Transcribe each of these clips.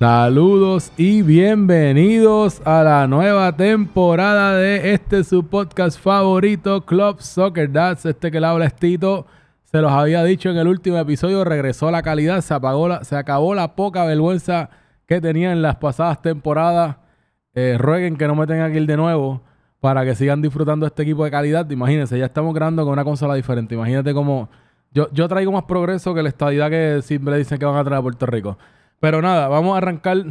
Saludos y bienvenidos a la nueva temporada de este su podcast favorito, Club Soccer Dads. Este que le habla es Tito. Se los había dicho en el último episodio, regresó la calidad, se, apagó la, se acabó la poca vergüenza que tenía en las pasadas temporadas. Eh, rueguen que no me tengan que ir de nuevo para que sigan disfrutando este equipo de calidad. Imagínense, ya estamos grabando con una consola diferente. Imagínate cómo yo, yo traigo más progreso que la estadidad que siempre dicen que van a traer a Puerto Rico. Pero nada, vamos a arrancar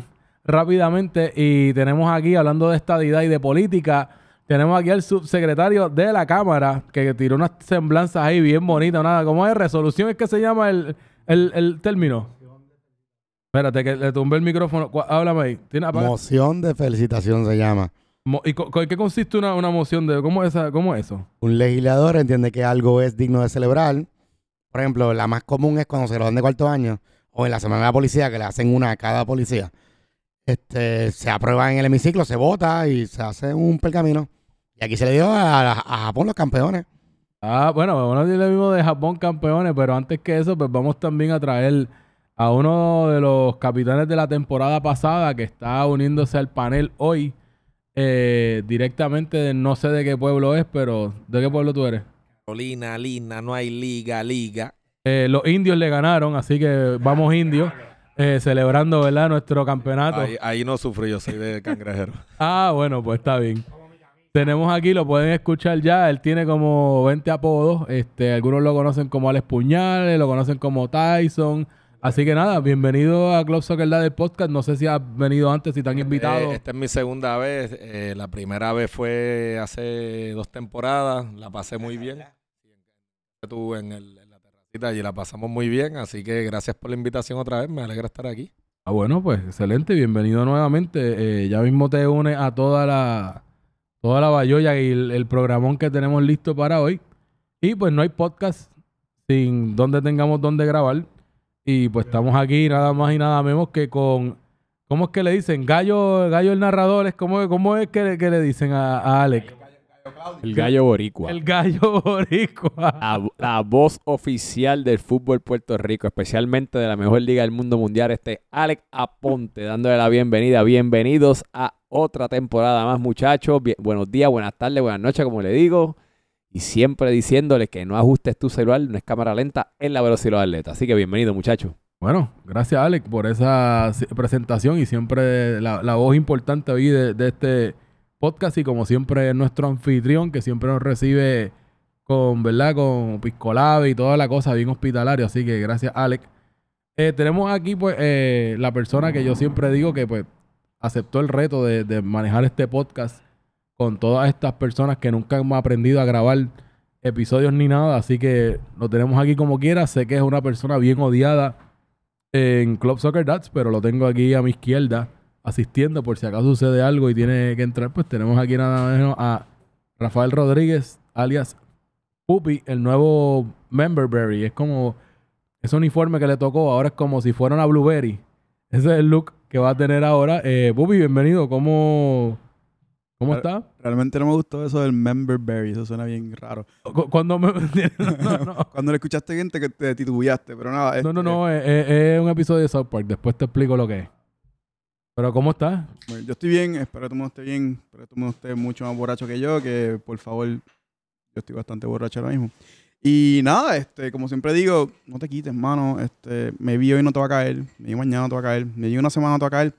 rápidamente y tenemos aquí, hablando de estadidad y de política, tenemos aquí al subsecretario de la Cámara que tiró unas semblanzas ahí bien bonitas. Nada, ¿cómo es? Resolución es que se llama el, el, el término. Espérate, que le tumbé el micrófono. Háblame ahí. ¿Tiene apaga- Moción de felicitación se llama. ¿Y qué consiste una, una moción de cómo es, esa- cómo es eso? Un legislador entiende que algo es digno de celebrar. Por ejemplo, la más común es cuando se gradúan de cuarto año o en la semana de la policía, que le hacen una a cada policía. Este, se aprueba en el hemiciclo, se vota y se hace un pergamino. Y aquí se le dio a, a Japón los campeones. Ah, bueno, vamos a decir lo mismo de Japón campeones, pero antes que eso, pues vamos también a traer a uno de los capitanes de la temporada pasada que está uniéndose al panel hoy, eh, directamente de no sé de qué pueblo es, pero ¿de qué pueblo tú eres? Carolina, Lina, no hay liga, liga. Eh, los indios le ganaron, así que vamos indios, eh, celebrando, ¿verdad? Nuestro campeonato. Ahí, ahí no sufrí, yo soy de cangrejero. Ah, bueno, pues está bien. Tenemos aquí, lo pueden escuchar ya. Él tiene como 20 apodos. Este, algunos lo conocen como Alex Puñales, lo conocen como Tyson. Así que nada, bienvenido a Club Soccer del podcast. No sé si has venido antes, si te han invitado. Eh, esta es mi segunda vez. eh, la primera vez fue hace dos temporadas. La pasé muy bien. Estuve en, el- y la pasamos muy bien. Así que gracias por la invitación otra vez. Me alegra estar aquí. Ah, bueno, pues excelente, bienvenido nuevamente. Eh, ya mismo te une a toda la toda la bayolla y el, el programón que tenemos listo para hoy. Y pues no hay podcast sin donde tengamos donde grabar. Y pues estamos aquí nada más y nada menos que con ¿cómo es que le dicen? Gallo, Gallo el narrador, es como cómo es que, que le dicen a, a Alex? El gallo boricua. El gallo boricua. La, la voz oficial del fútbol Puerto Rico, especialmente de la mejor liga del mundo mundial, este Alex Aponte, dándole la bienvenida. Bienvenidos a otra temporada más, muchachos. Bien- buenos días, buenas tardes, buenas noches, como le digo. Y siempre diciéndoles que no ajustes tu celular, no es cámara lenta, en la velocidad atleta. Así que bienvenido, muchachos. Bueno, gracias Alex por esa presentación y siempre la, la voz importante hoy de, de este podcast y como siempre es nuestro anfitrión que siempre nos recibe con, ¿verdad? Con piscolave y toda la cosa bien hospitalario. Así que gracias Alex. Eh, tenemos aquí pues eh, la persona que yo siempre digo que pues aceptó el reto de, manejar este podcast con todas estas personas que nunca hemos aprendido a grabar episodios ni nada. Así que lo tenemos aquí como quiera. Sé que es una persona bien odiada en Club Soccer Dads, pero lo tengo aquí a mi izquierda asistiendo por si acaso sucede algo y tiene que entrar. Pues tenemos aquí nada menos a Rafael Rodríguez, alias Pupi, el nuevo Memberberry. Es como ese uniforme que le tocó, ahora es como si fuera una Blueberry. Ese es el look que va a tener ahora. Eh, Pupi, bienvenido. ¿Cómo, cómo está? Realmente no me gustó eso del member berry, eso suena bien raro. Cu- Cuando me... no, no, no. Cuando le escuchaste gente que te titubeaste, pero nada. No, no, este, no, es, es- es un episodio de South Park. Después te explico lo que es. Pero ¿cómo estás? yo estoy bien, espero que todo el mundo bien, espero que todo el mundo mucho más borracho que yo, que por favor, yo estoy bastante borracho ahora mismo. Y nada, este, como siempre digo, no te quites, mano. Este, me vi hoy no te va a caer, me vi mañana no te va a caer, me vi una semana no te va a caer,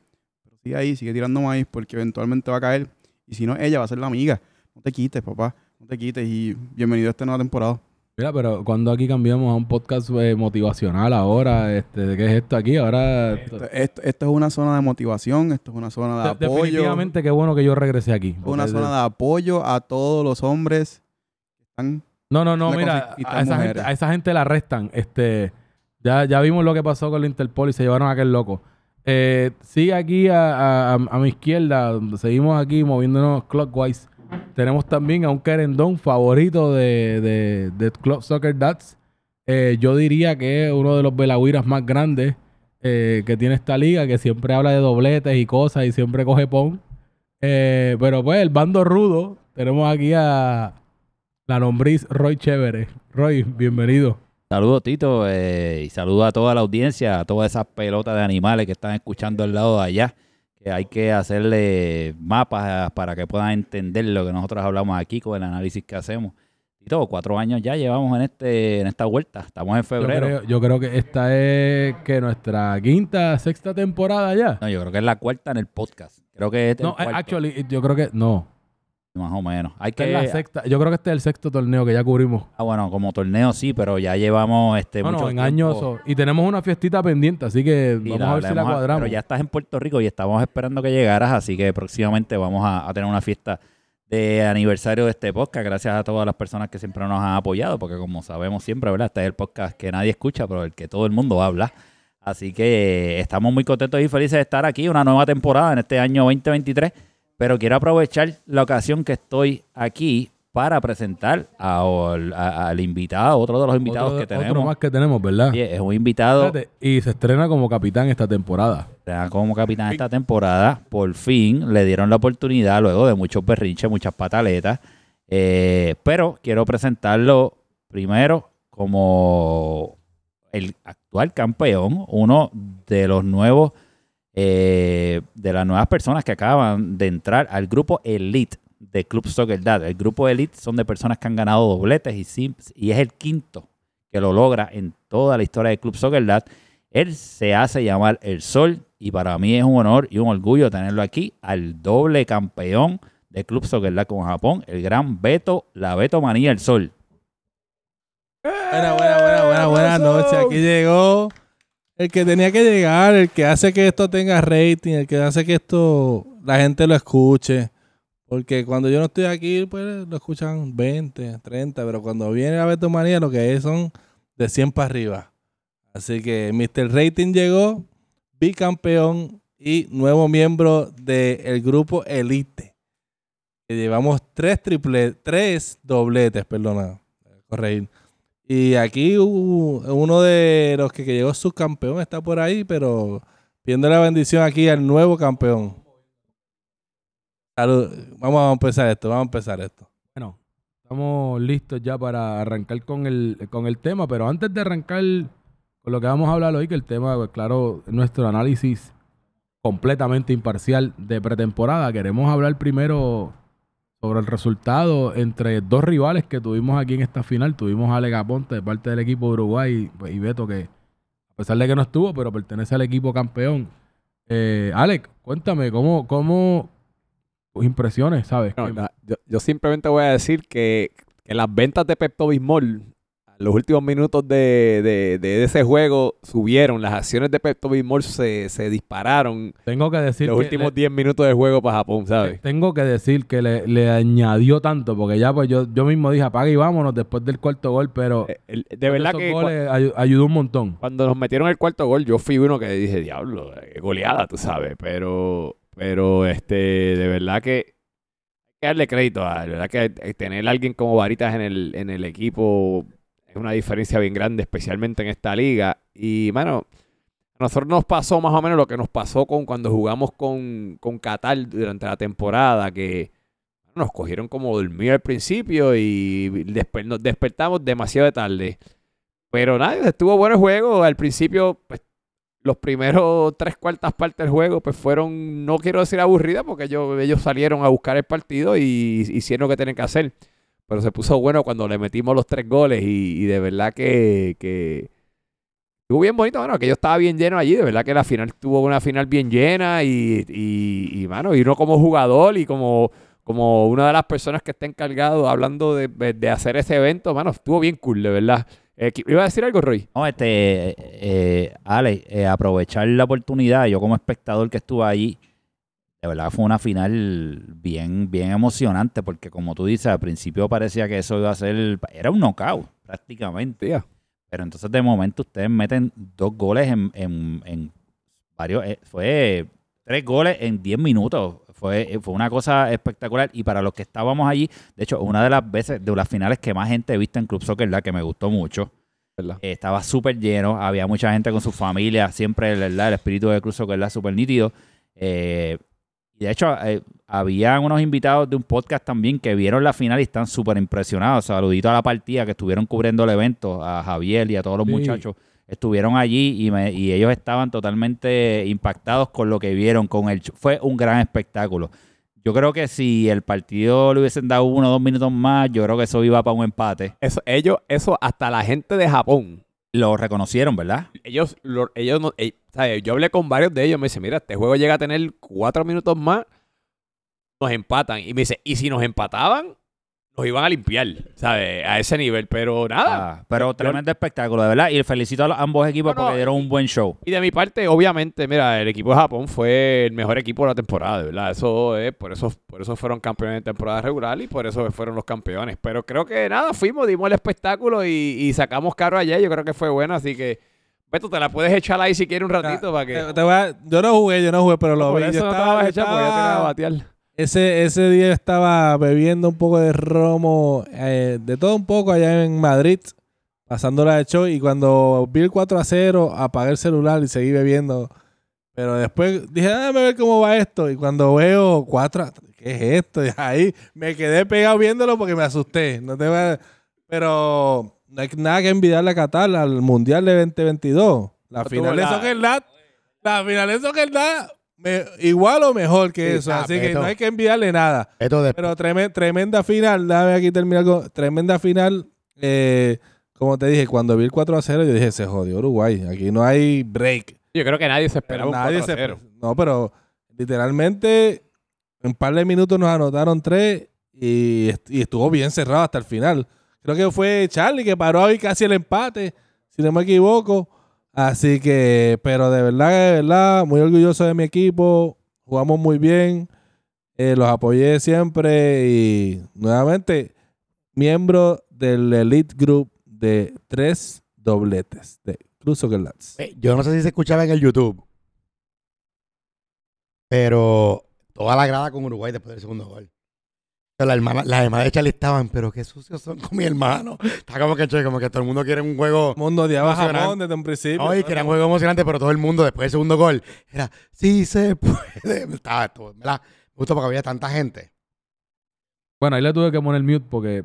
pero sigue ahí, sigue tirando maíz porque eventualmente va a caer. Y si no, ella va a ser la amiga. No te quites, papá, no te quites y bienvenido a esta nueva temporada. Mira, pero cuando aquí cambiamos a un podcast eh, motivacional ahora, este, ¿de ¿qué es esto aquí? Ahora... Esto, esto- esto es una zona de motivación, esto es una zona de de- apoyo. definitivamente qué bueno que yo regresé aquí. Es una zona de apoyo a todos los hombres que están. No, no, no, mira, a esa, gente, a esa gente la arrestan. Este, ya, ya vimos lo que pasó con la Interpol y se llevaron a aquel loco. Eh, sigue aquí a, a- a- a mi izquierda, seguimos aquí moviéndonos clockwise. Tenemos también a un querendón favorito de, de, de Club Soccer Dads. Eh, yo diría que es uno de los velagüiras más grandes eh, que tiene esta liga, que siempre habla de dobletes y cosas y siempre coge pon. Eh, pero pues el bando rudo, tenemos aquí a la lombriz Roy Chévere. Roy, bienvenido. Saludos, Tito, y saludos a toda la audiencia, a todas esas pelotas de animales que están escuchando al lado de allá, que hay que hacerle mapas para que puedan entender lo que nosotros hablamos aquí con el análisis que hacemos. Tito, cuatro años ya llevamos en este en esta vuelta, estamos en Yo febrero. creo, yo creo que esta es que nuestra quinta, sexta temporada ya. No, yo creo que es la cuarta en el podcast. Creo que es el No, eh, cuarto, actually, yo creo que no. Más o menos. Hay que es la sexta. Yo creo que este es el sexto torneo que ya cubrimos. Ah, bueno, como torneo sí, pero ya llevamos este Bueno, mucho en tiempo. años. o- Y tenemos una fiestita pendiente, así que vamos a ver si la cuadramos. Pero ya estás en Puerto Rico y estamos esperando que llegaras, así que próximamente vamos a, a tener una fiesta de aniversario de este podcast. Gracias a todas las personas que siempre nos han apoyado, porque como sabemos siempre, ¿verdad? Este es el podcast que nadie escucha, pero el que todo el mundo habla. Así que estamos muy contentos y felices de estar aquí, una nueva temporada en este año 2023. Pero quiero aprovechar la ocasión que estoy aquí para presentar a- a- al invitado, otro de los invitados otro, que otro tenemos. más que tenemos, ¿verdad? Es un invitado Espérate, Y se estrena como capitán esta temporada. sea, como capitán esta temporada. Por fin le dieron la oportunidad luego de muchos berrinches, muchas pataletas. Eh, pero quiero presentarlo primero como el actual campeón, uno de los nuevos, eh, de las nuevas personas que acaban de entrar al grupo Elite de Club Soccer Dad. El grupo Elite son de personas que han ganado dobletes y, sim- y es el quinto que lo logra en toda la historia de Club Soccer Dad. Él se hace llamar El Sol y para mí es un honor y un orgullo tenerlo aquí al doble campeón de Club Soccer Dad con Japón, el gran Beto, la Beto Manía El Sol. Buena, buena, buena, buena, buenas noches. Aquí llegó el que tenía que llegar, el que hace que esto tenga rating, el que hace que esto la gente lo escuche. Porque cuando yo no estoy aquí, pues lo escuchan 20, 30, pero cuando viene a Beto Manía, lo que es son de 100 para arriba. Así que Mr. Rating llegó, bicampeón y nuevo miembro del grupo Elite. Llevamos tres triple, tres dobletes, perdona, corregir. Y aquí uno de los que, que llegó subcampeón está por ahí, pero pidiendo la bendición aquí al nuevo campeón. Vamos a empezar esto, vamos a empezar esto. Bueno, estamos listos ya para arrancar con el, con el tema, pero antes de arrancar con lo que vamos a hablar hoy, que el tema, pues, claro, es nuestro análisis completamente imparcial de pretemporada, queremos hablar primero sobre el resultado entre dos rivales que tuvimos aquí en esta final. Tuvimos a Ale Aponte de parte del equipo de Uruguay y Beto, que a pesar de que no estuvo, pero pertenece al equipo campeón. Eh, Alex, cuéntame, ¿cómo, cómo tus impresiones, sabes? No, yo, yo simplemente voy a decir que, que las ventas de Pepto Bismol, los últimos minutos de, de- de ese juego, subieron. Las acciones de Pepto Bismol se, se dispararon tengo que decir los que últimos le- 10 minutos de juego para Japón, ¿sabes? Tengo que decir que le, le añadió tanto, porque ya pues yo, yo mismo dije apaga y vámonos después del cuarto gol, pero Eh, el- de después verdad que goles ayudó un montón. cuando nos metieron el cuarto gol, yo fui uno que dije, diablo, qué goleada, tú sabes. Pero, pero este, de verdad que hay que darle crédito a, de verdad que eh, tener a alguien como Varitas en el, en el equipo es una diferencia bien grande, especialmente en esta liga. Y, mano, a nosotros nos pasó más o menos lo que nos pasó con cuando jugamos con, con Qatar durante la temporada, que nos cogieron como dormidos al principio y después nos despertamos demasiado de tarde. Pero nada, estuvo bueno el juego. Al principio, pues, los primeros tres cuartas partes del juego, pues fueron, no quiero decir aburridas, porque ellos, ellos salieron a buscar el partido y hicieron lo que tenían que hacer. Pero se puso bueno cuando le metimos los tres goles y, de verdad que, estuvo bien bonito. Bueno, que yo estaba bien lleno allí. De verdad que la final tuvo una final bien llena y, mano, y uno como jugador y como, como una de las personas que está encargado hablando de, de hacer ese evento, mano, estuvo bien cool, de verdad. Eh, ¿Iba a decir algo, Roy? No, este, eh, Ale, eh, aprovechar la oportunidad, yo como espectador que estuve allí, de verdad fue una final bien, bien emocionante, porque como tú dices, al principio parecía que eso iba a ser, era un knockout prácticamente. Pero entonces de momento ustedes meten dos goles en, en- en varios, eh, fue tres goles en 10 minutos. Fue, fue una cosa espectacular. Y para los que estábamos allí, de hecho, una de las veces, de las finales que más gente he visto en Club Soccer, la que me gustó mucho. Eh, estaba súper lleno, había mucha gente con su familia, siempre ¿verdad? el espíritu de Club Soccer súper nítido. Eh, Y de hecho, eh, habían unos invitados de un podcast también que vieron la final y están súper impresionados. Saludito a la partida que estuvieron cubriendo el evento, a Javier y a todos los Sí. muchachos. Estuvieron allí y, me- y ellos estaban totalmente impactados con lo que vieron. con el Fue un gran espectáculo. Yo creo que si el partido le hubiesen dado uno o dos minutos más, yo creo que eso iba para un empate. Eso, ellos, eso, hasta la gente de Japón, Lo reconocieron, ¿verdad? ellos, lo- ellos no, ey, ¿sabes? Yo hablé con varios de ellos, me dice, mira, este juego llega a tener cuatro minutos más, nos empatan. Y me dice, y si nos empataban, nos iban a limpiar, ¿sabes? A ese nivel, pero nada. Ah, pero tremendo espectáculo, de verdad. Y felicito a ambos equipos porque dieron un buen show. Y de mi parte, obviamente, mira, el equipo de Japón fue el mejor equipo de la temporada, de verdad. Eso es, por eso, por eso fueron campeones de temporada regular y por eso fueron los campeones. Pero creo que nada, fuimos, dimos el espectáculo y, y sacamos caro ayer. Yo creo que fue bueno, así que Beto, te la puedes echar ahí si quieres un ratito para que. Te- te voy a- yo no jugué, yo no jugué, pero lo por vi. eso Yo no te estaba- la vas a yo echar porque ya te la estaba- vas a batear. Ese, ese día estaba bebiendo un poco de romo, eh, de todo un poco allá en Madrid, pasándola de show. Y cuando vi el 4 a 0, apagué el celular y seguí bebiendo. Pero después dije, "Ah, déjame ver cómo va esto. Y cuando veo 4 a ¿qué es esto? Y ahí me quedé pegado viéndolo porque me asusté. No te voy a- Pero no hay nada que envidiarle a Qatar al Mundial de 2022. La final de Soccer la final de Soccer me- igual o mejor que Sí, eso. está, Así que no hay que enviarle nada. Esto de, Pero tremen- tremenda final, déjame aquí terminar con tremenda final. eh, como te dije, cuando vi el 4 a 0, yo dije, se jodió Uruguay. Aquí no hay break. Yo creo que nadie se esperaba un Nadie 4 se- 0. No, pero literalmente en un par de minutos nos anotaron tres y estuvo bien cerrado hasta el final. Creo que fue Charlie que paró ahí casi el empate, si no me equivoco. Así que, pero de verdad, de verdad, muy orgulloso de mi equipo. Jugamos muy bien. eh, los apoyé siempre y nuevamente miembro del Elite Group de tres dobletes de Cruz Lads. Eh, Yo no sé si se escuchaba en el YouTube, pero toda la grada con Uruguay después del segundo gol. La hermana, las hermanas de Charlie estaban, pero qué sucios son con mi hermano. Está como que, che, como que todo el mundo quiere un juego. Mundo odiaba a Emocionante. Japón desde un principio. Hoy querían un juego emocionante, pero todo el mundo después del segundo gol era, sí se puede. Estaba esto, ¿verdad? Gustó porque había tanta gente. Bueno, ahí le tuve que poner mute porque,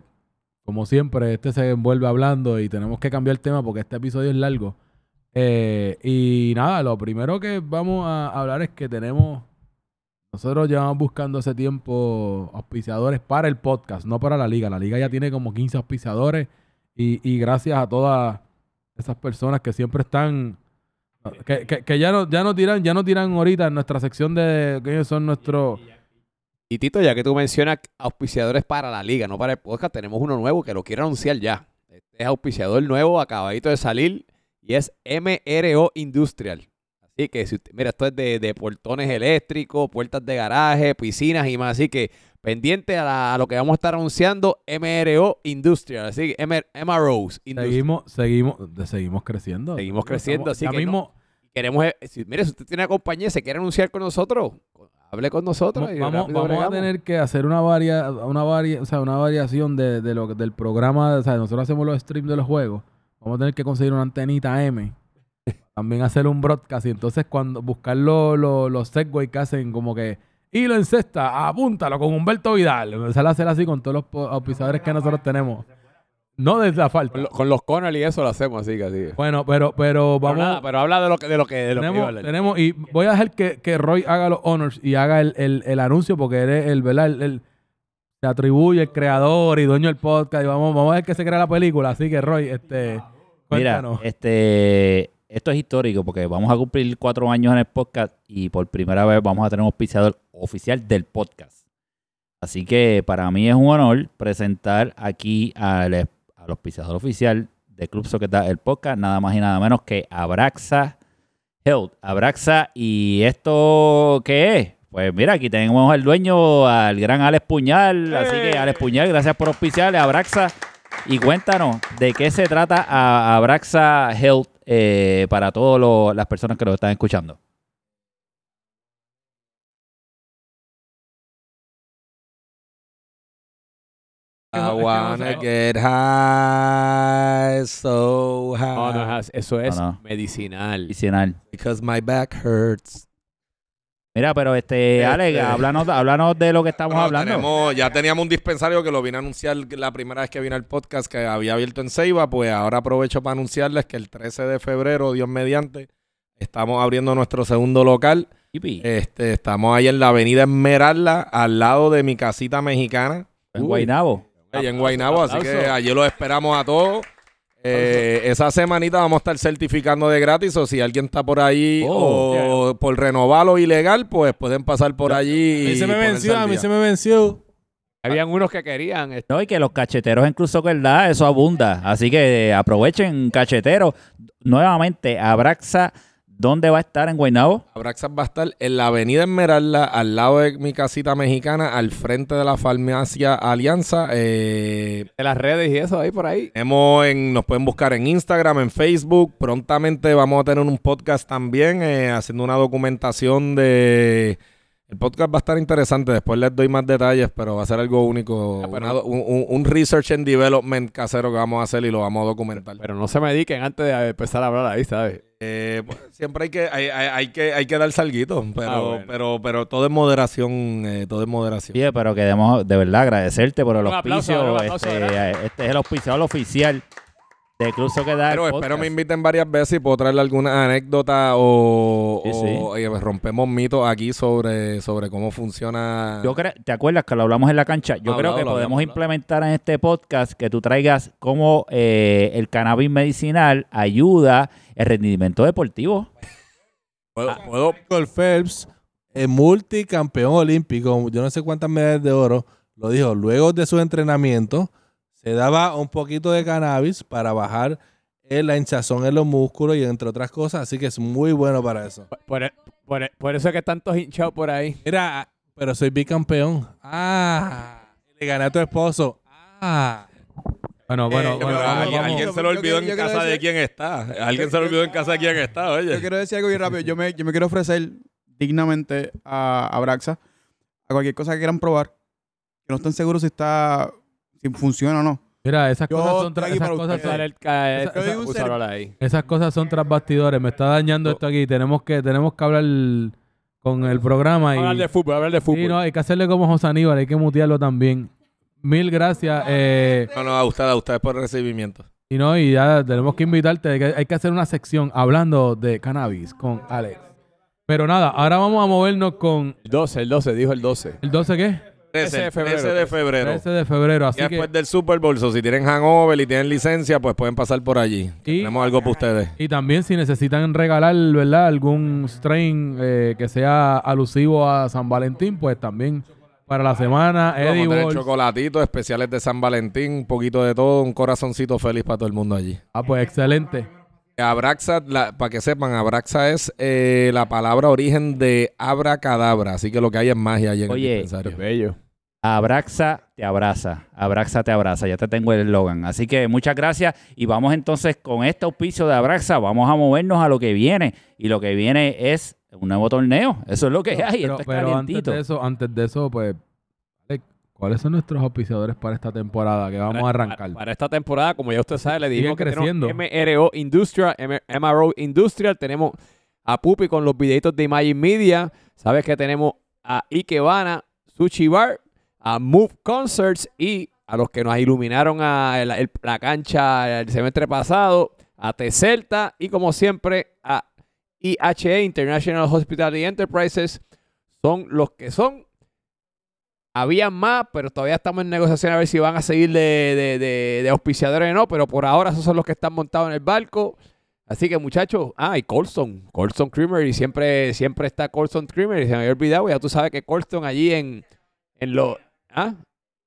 como siempre, este se envuelve hablando y tenemos que cambiar el tema porque este episodio es largo. Eh, y nada, lo primero que vamos a hablar es que tenemos. Nosotros llevamos buscando hace tiempo auspiciadores para el podcast, no para la liga. La liga ya tiene como 15 auspiciadores y, gracias a todas esas personas que siempre están. Que, ya no, ya no tiran, ya no tiran ahorita en nuestra sección de ellos son nuestros. Y Tito, ya que tú mencionas auspiciadores para la liga, no para el podcast, tenemos uno nuevo que lo quiero anunciar ya. Este es auspiciador nuevo, acabadito de salir, y es MRO Industrial. Así que, si usted- mira, esto es de, de portones eléctricos, puertas de garaje, piscinas y más. Así que, pendiente a, la- a lo que vamos a estar anunciando, MRO Industrial. Así que, MR MROs Industrial. Seguimos, seguimos, seguimos creciendo. Seguimos creciendo, Estamos- así que mismo Queremos, eh, si, mire, si usted tiene una compañía y se quiere anunciar con nosotros, hable con nosotros. vamos, y vamos, a tener que hacer una varia, una varia, o sea, una variación de, de lo, del programa. O sea, nosotros hacemos los streams de los juegos. Vamos a tener que conseguir una antenita M. También hacer un broadcast. Y entonces cuando buscar los los los segways que hacen como que hilo en cesta, apúntalo con Humberto Vidal. Empezar a hacer así con todos los auspiciadores que nosotros tenemos. No desde la falta. Con, lo- con los Connell y eso lo hacemos así, que así. Bueno, pero, pero Pero, vamos. nada, pero habla de lo que de lo que de lo que iba a tenemos, hablar. tenemos, y voy a dejar que, que Roy haga los honors y haga el, el, el anuncio porque eres el, ¿verdad? El, el- se atribuye el creador y dueño del podcast y vamos, vamos a ver que se crea la película. Así que Roy, este, Mira, cuéntanos. este, esto es histórico porque vamos a cumplir cuatro años en el podcast y por primera vez vamos a tener un auspiciador oficial del podcast. Así que para mí es un honor presentar aquí al, al auspiciador oficial de Club Soccer Da- el podcast, nada más y nada menos que Abraxa Health. Abraxa, ¿y esto qué es? Pues mira, aquí tenemos al dueño, al gran Alex Puñal. Así que Alex Puñal, gracias por auspiciarle. Abraxa. Y cuéntanos de qué se trata a- Abraxa Health eh, para todas las personas que lo están escuchando. I wanna get high, so high. No, no. Eso es No, no. medicinal. Adicional. Because my back hurts. Mira, pero este, Este- Alex, háblanos, háblanos de lo que estamos hablando. tenemos- ya teníamos un dispensario que lo vine a anunciar la primera vez que vine al podcast que había abierto en Ceiba, pues ahora aprovecho para anunciarles que el 13 de febrero, Dios mediante, estamos abriendo nuestro segundo local. Yipi, Este, estamos ahí en la avenida Esmeralda, al lado de mi casita mexicana, en Guaynabo. ahí en Guaynabo, así que allí los esperamos a todos. Eh, esa semanita vamos a estar certificando de gratis o si alguien está por ahí Oh. o por renovarlo ilegal, pues pueden pasar por allí. A mí y se me venció, a mí se me venció. Habían unos que querían. este, No, y que los cacheteros Cruz ¿verdad? Eso abunda. Así que eh, aprovechen, cacheteros. Nuevamente, Abraxa, ¿dónde va a estar en Guaynabo? Abraxas va a estar en la avenida Esmeralda, al lado de mi casita mexicana, al frente de la farmacia Alianza. Eh, de las redes y eso ahí por ahí. Hemos en- nos pueden buscar en Instagram, en Facebook. Prontamente vamos a tener un podcast también, eh, haciendo una documentación de... El podcast va a estar interesante, después les doy más detalles, pero va a ser algo único. Ah, pero- un, un- un research and development casero que vamos a hacer y lo vamos a documentar. Pero no se me dediquen antes de empezar a hablar ahí, ¿sabes? Eh, pues, siempre hay que, hay, hay- hay que, hay que dar salguito, pero, Ah, bueno. pero, pero todo es moderación, eh, todo es moderación. Oye, pero queremos de verdad agradecerte por el Un auspicio. aplauso, este, este es el auspiciador oficial de que da el Pero espero podcast. me inviten varias veces y puedo traerle alguna anécdota o, Sí, o- y rompemos mitos aquí sobre, sobre cómo funciona. Yo creo, ¿te acuerdas que lo hablamos en la cancha? Yo Ah, creo que podemos implementar en este podcast que tú traigas cómo eh, el cannabis medicinal ayuda el rendimiento deportivo. puedo, puedo- Michael Phelps, el multicampeón olímpico, yo no sé cuántas medallas de oro, lo dijo, luego de su entrenamiento, se daba un poquito de cannabis para bajar eh, la hinchazón en los músculos y entre otras cosas, así que es muy bueno para eso. Por, por- por- por eso es que están todos hinchados por ahí. Mira, pero soy bicampeón. Ah, le gané a tu esposo. Ah. Bueno, bueno, Eh, bueno, alguien, vamos. alguien se lo Yo olvidó en yo casa de quién está. Alguien se lo olvidó en casa de quién está, Yo oye. quiero decir algo bien rápido. Yo me, yo me quiero ofrecer dignamente a, a Braxa a cualquier cosa que quieran probar. Que no estén seguros si está si funciona o no. Mira, esas Yo cosas son, estoy tra- aquí esas para cosas ustedes. son- ahí. esas cosas son tras bastidores. Me está dañando esto aquí. Tenemos que, tenemos que hablar con el programa y Hablar de fútbol, hablar de fútbol. Sí, no, hay que hacerle como José Aníbal, hay que mutearlo también. Mil gracias. eh, No, no, a ustedes, a ustedes por el recibimiento. y no, y ya tenemos que invitarte. Hay que, hay que hacer una sección hablando de cannabis con Alex. Pero nada, ahora vamos a movernos con El 12, el 12, dijo el 12. el 12 qué? 13 de febrero. 13 de febrero. 13 de febrero. Y Así después que, del Super Bowl, so, si tienen hangover y tienen licencia, pues pueden pasar por allí. Y- Tenemos algo para ustedes. y también si necesitan regalar, ¿verdad? Algún strain eh, que sea alusivo a San Valentín, pues también para la semana, Vamos a tener Edibles. chocolatitos especiales de San Valentín, un poquito de todo, un corazoncito feliz para todo el mundo allí. Ah, pues excelente. Abraxa, para que sepan, Abraxa es eh, la palabra origen de abracadabra, así que lo que hay es magia allí en Oye, el dispensario. Bello. Abraxa te abraza. Abraxa te abraza. Ya te tengo el eslogan. Así que muchas gracias. Y vamos entonces con este auspicio de Abraxa. Vamos a movernos a lo que viene. Y lo que viene es un nuevo torneo. Eso es lo que hay. Pero, Esto es pero antes calientito. de eso, antes de eso, pues, ¿cuáles son nuestros auspiciadores para esta temporada que vamos a arrancar? Para, para esta temporada, como ya usted sabe, le dijimos que creciendo. tenemos MRO Industrial, M- MRO Industrial, tenemos a Pupi con los videitos de Imagine Media, sabes que tenemos a Ikebana, Sushi Bar, a Move Concerts y a los que nos iluminaron a la cancha el semestre pasado, a T-Celta y como siempre a IHE, International Hospitality Enterprises, son los que son. Había más, pero todavía estamos en negociación a ver si van a seguir de, de, de- auspiciadores o no, pero por ahora esos son los que están montados en el barco. Así que muchachos, ah, y Colston, Colston Creamery, siempre, siempre está Colston Creamery, se me había olvidado, ya tú sabes que Colston allí en, en los, ah,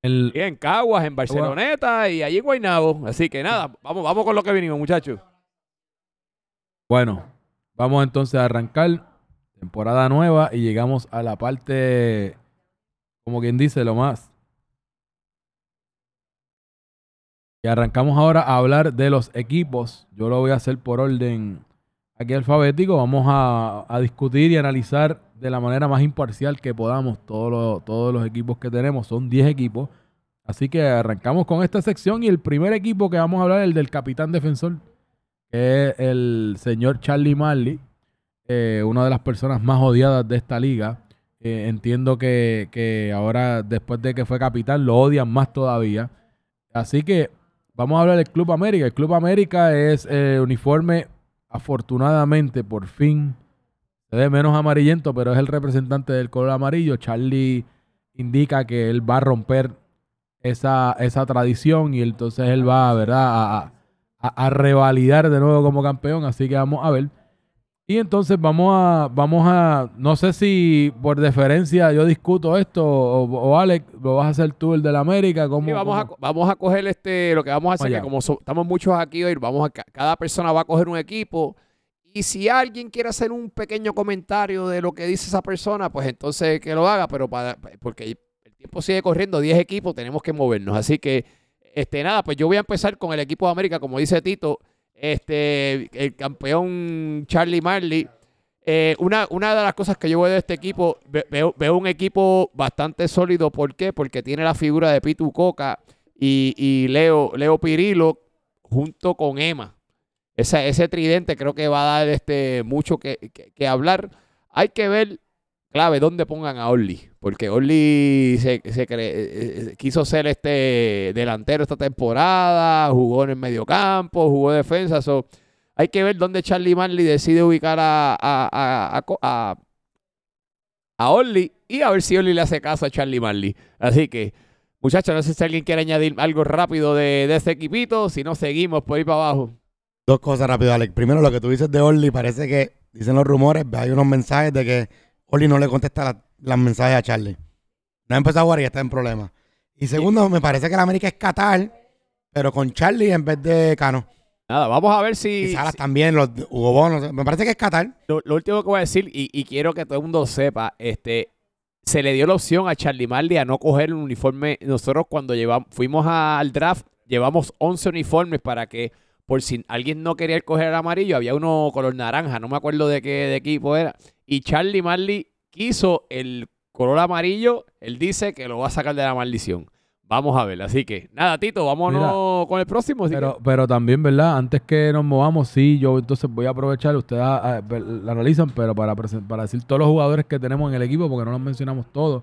El, en Caguas, en Barceloneta y allí en Guaynabo. Así que nada, vamos, vamos con lo que vinimos, muchachos. bueno, vamos entonces a arrancar temporada nueva y llegamos a la parte, como quien dice, lo más. Y arrancamos ahora a hablar de los equipos. Yo lo voy a hacer por orden aquí alfabético. Vamos a, a discutir y analizar de la manera más imparcial que podamos todos los, todos los equipos que tenemos. Son 10 equipos. Así que arrancamos con esta sección y el primer equipo que vamos a hablar es el del capitán defensor, que es el señor Charlie Marley. eh, una de las personas más odiadas de esta liga. Eh, entiendo que, que ahora, después de que fue capitán, lo odian más todavía. Así que vamos a hablar del Club América. El Club América es el uniforme, afortunadamente, por fin, se ve menos amarillento, pero es el representante del color amarillo. Charlie indica que él va a romper esa, esa tradición y entonces él va, ¿verdad?, a, a- a revalidar de nuevo como campeón. Así que vamos a ver. Y entonces vamos a, vamos a, no sé si por deferencia yo discuto esto o, o Alex, lo vas a hacer tú el del América. ¿cómo, Sí, vamos, a, cómo? vamos a coger este, lo que vamos a hacer, que como so- estamos muchos aquí hoy, vamos a, ca- cada persona va a coger un equipo. Y si alguien quiere hacer un pequeño comentario de lo que dice esa persona, pues entonces que lo haga, pero para, porque el tiempo sigue corriendo, 10 equipos, tenemos que movernos. Así que, este, nada, pues yo voy a empezar con el equipo de América, como dice Tito, este, el campeón Charlie Marley. Eh, una, una de las cosas que yo veo de este equipo, ve- veo, veo un equipo bastante sólido. ¿Por qué? Porque tiene la figura de Pitu Coca y, y Leo, Leo Pirilo junto con Emma. Esa- ese tridente creo que va a dar este, mucho que, que- hablar. Hay que ver, clave, dónde pongan a Orly. Porque Orly se, se cre- eh, eh, quiso ser este delantero esta temporada, jugó en el mediocampo, jugó defensa. so, hay que ver dónde Charlie Marley decide ubicar a, a, a, a, a Orly y a ver si Orly le hace caso a Charlie Marley. Así que, muchachos, no sé si alguien quiere añadir algo rápido de, de este equipito. Si no, seguimos por ahí para abajo. Dos cosas rápido, Alex. Primero, lo que tú dices de Orly, parece que dicen los rumores, hay unos mensajes de que Orly no le contesta la- los mensajes a Charlie. No ha empezado a jugar y está en problemas. Y segundo, me parece que la América es Qatar, pero con Charlie en vez de Cano. Nada, vamos a ver Y si. Salas si- también, los Hugo Bono. Me parece que es Qatar. lo, lo último que voy a decir, y, y quiero que todo el mundo sepa, este. Se le dio la opción a Charlie Marley a no coger un uniforme. Nosotros cuando llevamos, fuimos al draft, llevamos 11 uniformes para que, por si alguien no quería coger el amarillo, había uno color naranja, no me acuerdo de qué de equipo era. Y Charlie Marley quiso el color amarillo, él dice que lo va a sacar de la maldición. Vamos a ver, así que nada, Tito, vámonos con el próximo. así Pero, pero también, ¿verdad? Antes que nos movamos, sí, yo entonces voy a aprovechar, ustedes ah, ah, la analizan, pero para, para decir todos los jugadores que tenemos en el equipo, porque no los mencionamos todos,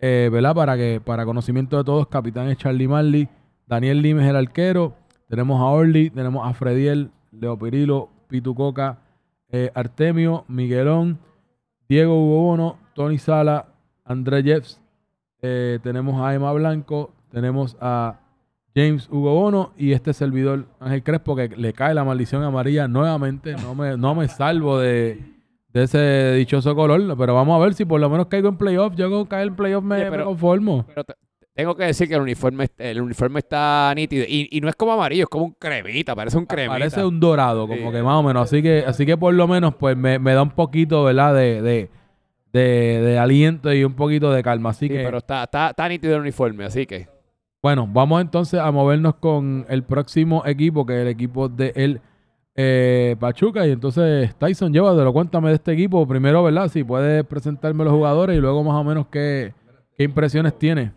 eh, ¿verdad? Para que para conocimiento de todos, capitán es Charlie Marley, Daniel Limes el arquero, tenemos a Orly, tenemos a Frediel, Leo Pirilo, Pitu Coca, eh, Artemio, Miguelón, Diego Hugo Bono, Tony Sala, André Jeffs, eh, tenemos a Emma Blanco, tenemos a James Hugo Bono y este servidor Ángel Crespo que le cae la maldición amarilla nuevamente. No me, no me salvo de, de ese dichoso color, pero vamos a ver si por lo menos caigo en playoff. Yo con caer en playoff me, conformo. Pero tengo que decir que el uniforme, el uniforme está nítido. Y, y no es como amarillo, es como un cremita, parece un cremita. Parece un dorado, como Sí. que más o menos. Así que, así que por lo menos pues me, me da un poquito, ¿verdad? De, de, de, de aliento y un poquito de calma. Así Sí, que pero está, está, está nítido el uniforme, así que. Bueno, vamos entonces a movernos con el próximo equipo, que es el equipo de el eh, Pachuca. Y entonces, Tyson, llévatelo, cuéntame de este equipo. Primero, ¿verdad? Si puedes presentarme los jugadores y luego más o menos qué, qué impresiones tiene.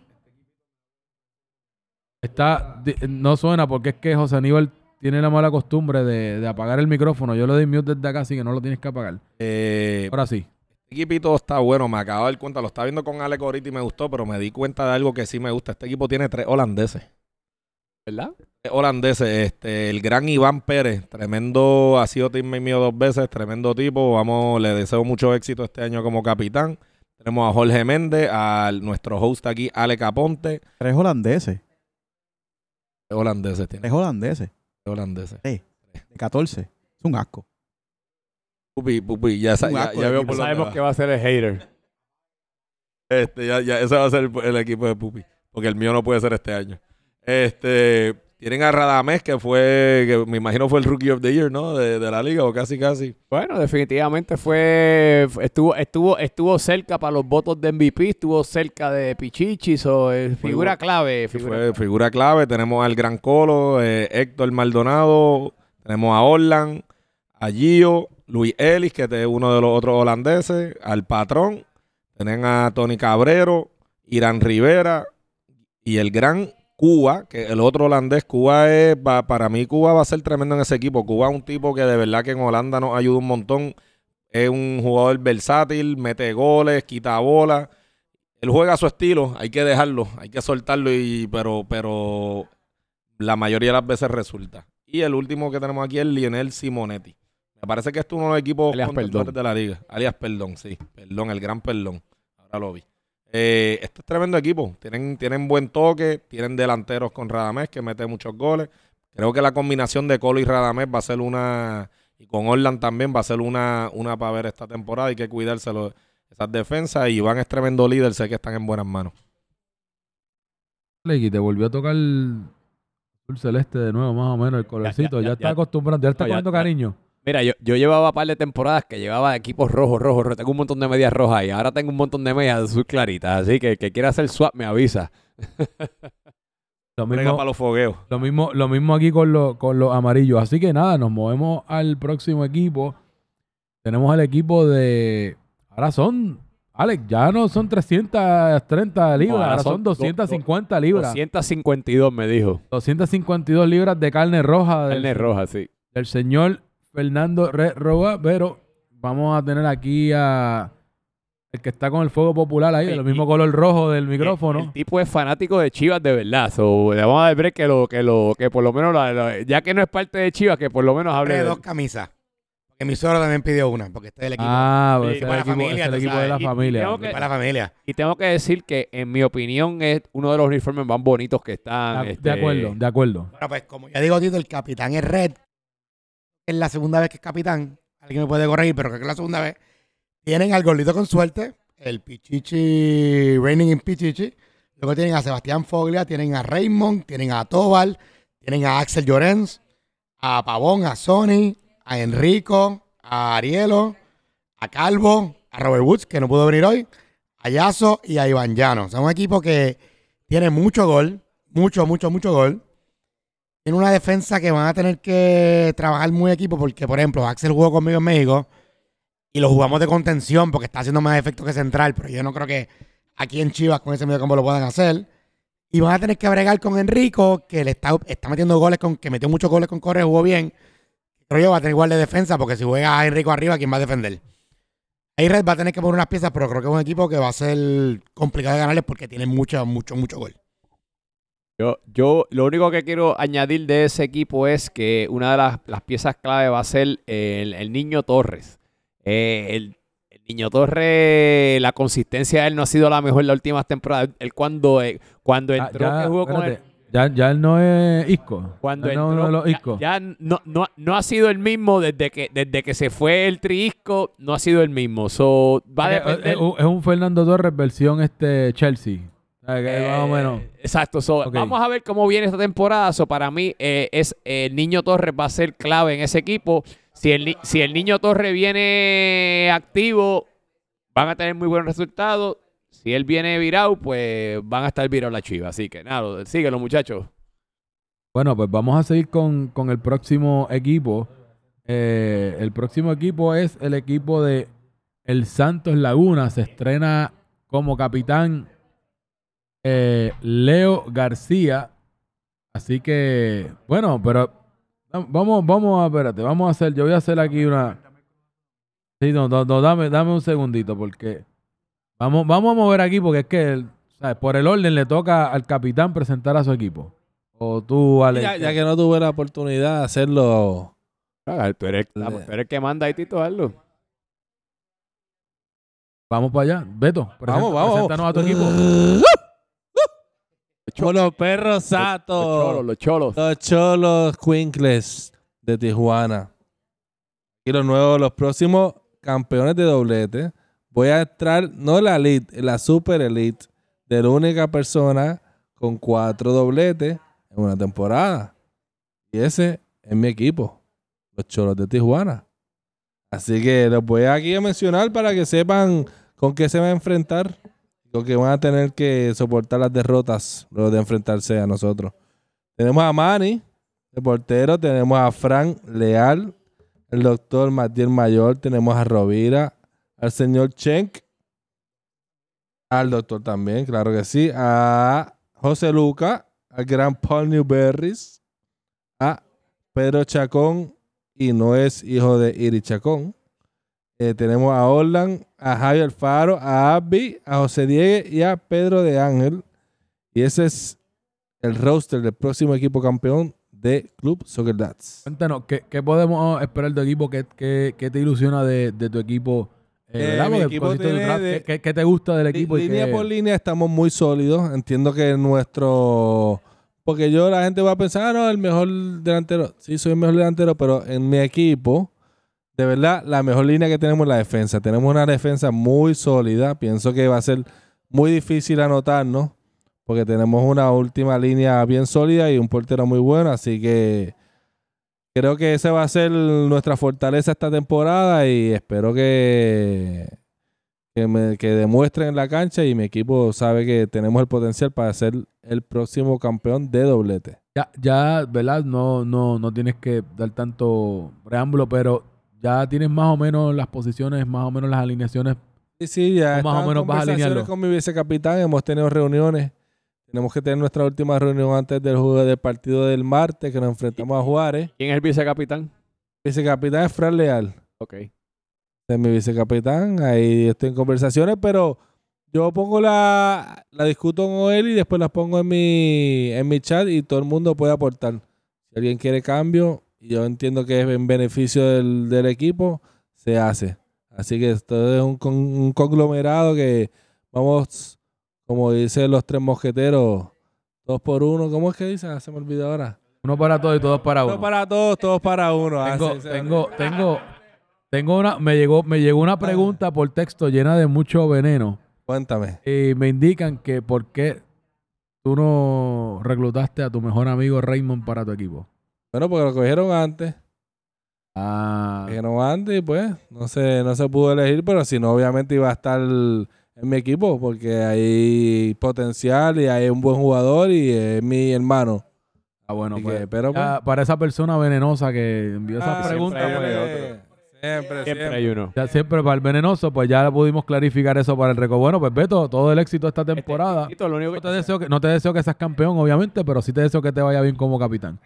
Está, no suena porque es que José Aníbal tiene la mala costumbre de, de apagar el micrófono. Yo lo doy mute desde acá, así que no lo tienes que apagar. Eh, Ahora sí. Este equipito está bueno, me acabo de dar cuenta, lo estaba viendo con Alex ahorita y me gustó, pero me di cuenta de algo que sí me gusta. Este equipo tiene tres holandeses. ¿Verdad? Tres holandeses, este, el gran Iván Pérez, tremendo, ha sido teammate mío dos veces, tremendo tipo, vamos, le deseo mucho éxito este año como capitán. Tenemos a Jorge Méndez, a nuestro host aquí, Alex Aponte. Tres holandeses. Tres holandeses tiene, Tres holandeses. tres holandeses. De 14. Es un asco. Pupi, pupi, ya, sa- ya, asco ya de veo equipo. por dónde Sabemos va. que va a ser el hater. Este, ya, ya, ese va a ser el, el equipo de Pupi. Porque el mío no puede ser este año. Este, tienen a Radamés, que fue, que me imagino fue el Rookie of the Year, ¿no? De, de la liga, o casi, casi. Bueno, definitivamente fue. Estuvo, estuvo, estuvo cerca para los votos de MVP, estuvo cerca de Pichichi, so, eh, figura clave. Que Figura fue clave. figura clave. Tenemos al Gran Colo, eh, Héctor Maldonado, tenemos a Orlan, a Gio, Luis Ellis, que es uno de los otros holandeses, al patrón, tienen a Tony Cabrero, Irán Rivera y el gran Cuba, que el otro holandés, Cuba es, va- para mí Cuba va a ser tremendo en ese equipo. Cuba es un tipo que de verdad que en Holanda nos ayuda un montón. Es un jugador versátil, mete goles, quita bola. Él juega a su estilo, hay que dejarlo, hay que soltarlo, y, pero, pero la mayoría de las veces resulta. Y el último que tenemos aquí es Lionel Simonetti. Me parece que este es uno de los equipos Alias Perdón. de la liga. Alias Perdón, sí. Perdón, el gran Perdón. Ahora lo vi. Eh, este es tremendo equipo. Tienen, tienen buen toque, tienen delanteros con Radamés que mete muchos goles. Creo que la combinación de Colo y Radamés va a ser una, y con Orland también va a ser una, una para ver esta temporada. Hay que cuidárselo esas defensas. Y Iván es tremendo líder, sé que están en buenas manos. Y te volvió a tocar el celeste de nuevo, más o menos, el colorcito. Ya, ya, está ya. acostumbrado, ya está No, ya. cariño. Mira, yo, yo llevaba un par de temporadas que llevaba equipos rojos, rojos, rojos. Tengo un montón de medias rojas y ahora tengo un montón de medias azul claritas. Así que el que quiera hacer swap me avisa. Lo mismo, para los fogueos. lo mismo, lo mismo aquí con, los con los amarillos. Así que nada, nos movemos al próximo equipo. Tenemos el equipo de. Ahora son. Alex, ya no son 330 libras, ahora ahora son son do- 250 libras. 252 me dijo. 252 libras de carne roja del, Carne roja, sí. del señor Fernando Red Roa. Pero vamos a tener aquí a. El que está con el fuego popular ahí, Y- del mismo color rojo del micrófono. El, el tipo es fanático de Chivas de verdad. So, le vamos a break que lo, que lo, que por lo menos, la- la- ya que no es parte de Chivas, que por lo menos hable de dos camisas. Porque mi suegro también pidió una, porque este es el equipo. Ah, pues Sí, es para el la equipo, familia, es el equipo de la Y- y familia. tengo que- para la familia. Y tengo que decir que, en mi opinión, es uno de los uniformes más bonitos que están. De, este, acuerdo, de acuerdo. Bueno, pues como ya digo, Tito, el capitán es Red. Es la segunda vez que es capitán. Alguien me puede corregir, pero creo que es la segunda vez. Tienen al gordito con suerte, el Pichichi, Reigning in Pichichi. Luego tienen a Sebastián Foglia, tienen a Raymond, tienen a Tobal, tienen a Axel Llorens, a Pavón, a Sony, a Enrico, a Arielo, a Calvo, a Robert Woods, que no pudo venir hoy, a Yaso y a Iván Llano. O sea, un equipo que tiene mucho gol, mucho, mucho, mucho gol. Tiene una defensa que van a tener que trabajar muy equipo porque, por ejemplo, Axel jugó conmigo en México y lo jugamos de contención porque está haciendo más efecto que central, pero yo no creo que aquí en Chivas con ese medio campo lo puedan hacer. Y van a tener que bregar con Enrico, que le está, está metiendo goles, con que metió muchos goles con Correa, jugó bien. Creo yo va a tener igual de defensa porque si juega a Enrico arriba, ¿quién va a defender? Ahí Red va a tener que poner unas piezas, pero creo que es un equipo que va a ser complicado de ganarles porque tiene mucho, mucho, mucho gol. Yo, yo lo único que quiero añadir de ese equipo es que una de las, las piezas clave va a ser el, el niño Torres. Eh, el, el niño Torres, la consistencia de él no ha sido la mejor en las últimas temporadas. Él cuando, eh, cuando Ya- entró ya, que jugó con él, ya, ya él no es Isco. cuando Él no entró, de los ya, Isco. ya no, no, no ha sido el mismo desde que, desde que se fue el Triisco, no ha sido el mismo. So, va a es- depender. es un Fernando Torres versión este Chelsea. Más o menos. Eh, Exacto. so. Vamos a ver cómo viene esta temporada. So, para mí, eh, es el niño Torres va a ser clave en ese equipo. Si el, si el niño Torres viene activo, van a tener muy buenos resultados. Si él viene virado, pues van a estar virados la chiva. Así que nada, síguelo, muchachos. Bueno, pues vamos a seguir con, con el próximo equipo. Eh, el próximo equipo es el equipo de el Santos Laguna. Se estrena como capitán eh, Leo García. Así que, bueno, pero va- vamos, vamos a, espérate, vamos a hacer, yo voy a hacer aquí una... Sí, no, no, no, dame, dame un segundito porque vamos, vamos a mover aquí porque es que, el- ¿sabes? por el orden le toca al capitán presentar a su equipo. O tú, Alex. Ya, ya que no tuve la oportunidad de hacerlo. Ah, tú, eres, tú eres el que manda ahí, Tito, hazlo. Vamos para allá. Beto, presenta- Vamos, vamos. preséntanos a tu equipo. Con los perros Los satos. cholos, los cholos. Los cholos Quinkles de Tijuana. Y los nuevos, los próximos campeones de doblete. Voy a entrar, no la elite, la super elite, de la única persona con cuatro dobletes en una temporada. Y ese es mi equipo, los cholos de Tijuana. Así que los voy aquí a mencionar para que sepan con qué se va a enfrentar. Con que van a tener que soportar las derrotas luego de enfrentarse a nosotros. Tenemos a Manny, de portero. Tenemos a Frank Leal, el doctor Matiel Mayor. Tenemos a Rovira, al señor Chenk, al doctor también, claro que sí. A José Luca, al gran Paul Newberries, a Pedro Chacón, y no es hijo de Iri Chacón. Eh, tenemos a Orlan, a Javier Alfaro, a Abby, a José Diego y a Pedro de Ángel. Y ese es el roster del próximo equipo campeón de Club Soccer Dads. Cuéntanos, ¿qué, qué podemos esperar de tu equipo? ¿Qué, qué, qué te ilusiona de, de tu equipo? Eh, Eh, ¿Qué, qué- te gusta del Li- equipo? y línea por línea estamos muy sólidos. Entiendo que nuestro. Porque yo, la gente va a pensar, ah, no, el mejor delantero. Sí, soy el mejor delantero, pero en mi equipo, de verdad, la mejor línea que tenemos es la defensa. Tenemos una defensa muy sólida. Pienso que va a ser muy difícil anotarnos, porque tenemos una última línea bien sólida y un portero muy bueno. Así que creo que esa va a ser nuestra fortaleza esta temporada y espero que que, me, demuestren en la cancha y mi equipo sabe que tenemos el potencial para ser el próximo campeón de doblete. Ya, ya, ¿verdad? No, no, no tienes que dar tanto preámbulo, pero ya tienes más o menos las posiciones, más o menos las alineaciones. Sí, sí, ya O más o menos vas a alinearlo. con mi vicecapitán, hemos tenido reuniones. Tenemos que tener nuestra última reunión antes del juego del partido del martes, que nos enfrentamos a Juárez. ¿Quién es el vicecapitán? Vicecapitán es Fran Leal. Ok. es mi vicecapitán. Ahí estoy en conversaciones, pero yo pongo la, la discuto con él y después las pongo en mi, en mi chat y todo el mundo puede aportar. Si alguien quiere cambio, yo entiendo que es en beneficio del, del equipo, se hace. Así que esto es un, con- un conglomerado que vamos, como dicen los tres mosqueteros, dos por uno. ¿Cómo es que dicen? Ah, Se me olvidó ahora. Uno para todos y todos para Uno uno. para todos, todos para uno. Ah, Tengo, tengo, tengo, tengo una, me llegó, me llegó una pregunta por texto llena de mucho veneno. Cuéntame. Y me indican que por qué tú no reclutaste a tu mejor amigo Raymond para tu equipo. Bueno, porque lo cogieron antes. Ah, que no antes y pues no se, no se pudo elegir, pero si no, obviamente iba a estar en mi equipo porque hay potencial y hay un buen jugador y es mi hermano. ah, bueno, pues, que, pero ya, para esa persona venenosa que envió esa Ah, pregunta, siempre pues, hay siempre, siempre, hay uno. ya siempre para el venenoso, pues ya pudimos clarificar eso para el récord. Bueno, pues Beto, todo el éxito esta temporada. Tito, lo único No que- te, deseo que, no te deseo que seas campeón, obviamente, pero sí te deseo que te vaya bien como capitán.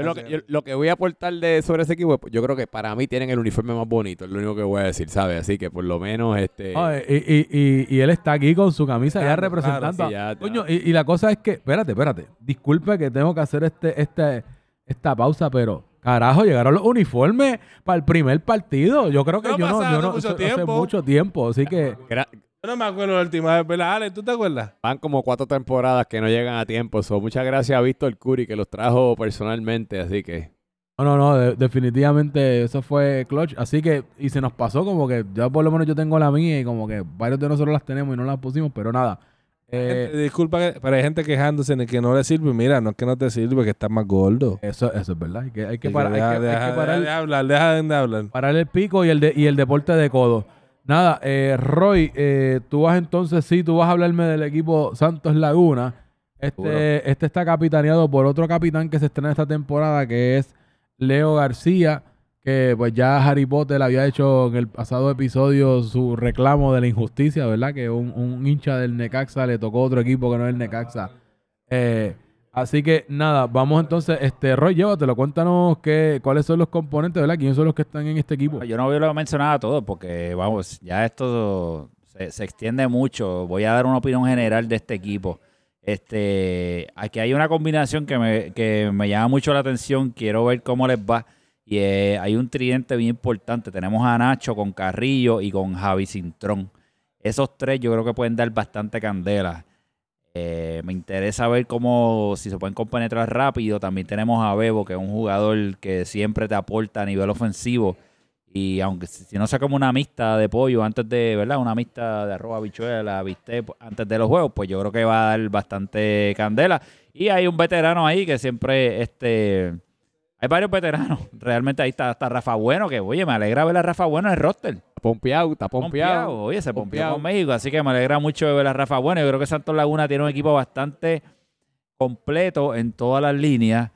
Yo lo, que, yo- lo que voy a aportar de, sobre ese equipo, pues, yo creo que para mí tienen el uniforme más bonito, es lo único que voy a decir, ¿sabes? Así que por lo menos este. Ah, y, y- y- y él está aquí con su camisa ya representando. claro, a- sí, ya- ya. Coño, y, y la cosa es que, espérate, espérate. Disculpe que tengo que hacer este, este, esta pausa, pero carajo, llegaron los uniformes para el primer partido. Yo creo que No yo no, yo hace no mucho hace tiempo. mucho tiempo, así que gra- Yo no me acuerdo la última vez, ¿verdad, Ale? ¿Tú te acuerdas? van como cuatro temporadas que no llegan a tiempo. So, muchas gracias a Víctor Curi que los trajo personalmente, así que. no, no, no, de- definitivamente eso fue clutch. Así que, y se nos pasó como que ya por lo menos yo tengo la mía y como que varios de nosotros las tenemos y no las pusimos, pero nada. Eh, Gente, disculpa, que- pero hay gente quejándose en el que no le sirve. Mira, no es que no te sirve, que estás más gordo. eso, eso es verdad. Hay que, hay que, parar, hay deja- que parar- deja de hablar, deja de hablar. Parar el pico y el, de, y el deporte de codo. Nada, eh, Roy, eh, tú vas entonces, sí, tú vas a hablarme del equipo Santos Laguna. Este, este está capitaneado por otro capitán que se estrena esta temporada, que es Leo García, que pues ya Harry Potter había hecho en el pasado episodio su reclamo de la injusticia, ¿verdad? Que un, un hincha del Necaxa le tocó otro equipo que no es el Necaxa. Eh, así que nada, vamos entonces, este Roy, llévatelo, cuéntanos qué, cuáles son los componentes, ¿verdad? ¿Quiénes son los que están en este equipo? Yo no voy a mencionar a todos porque, vamos, ya esto se, se extiende mucho. Voy a dar una opinión general de este equipo. Este, aquí hay una combinación que me, que me llama mucho la atención. Quiero ver cómo les va. Y eh, hay un tridente bien importante. Tenemos a Nacho con Carrillo y con Javi Cintrón. Esos tres yo creo que pueden dar bastante candela. Eh, me interesa ver cómo, si se pueden compenetrar rápido. También tenemos a Bebo, que es un jugador que siempre te aporta a nivel ofensivo. Y aunque si no sacamos una mixta de pollo antes de, ¿verdad? Una mixta de arroz, habichuela, viste, antes de los juegos, pues yo creo que va a dar bastante candela. Y hay un veterano ahí que siempre, este... Hay varios veteranos. Realmente ahí está, está Rafa Bueno, que oye, me alegra ver a Rafa Bueno en el roster. Está pompeado, está pompeado. Pompeado. Oye, se pompeó Pompeado. con México, así que me alegra mucho ver a Rafa Bueno. Yo creo que Santos Laguna tiene un equipo bastante completo en todas las líneas.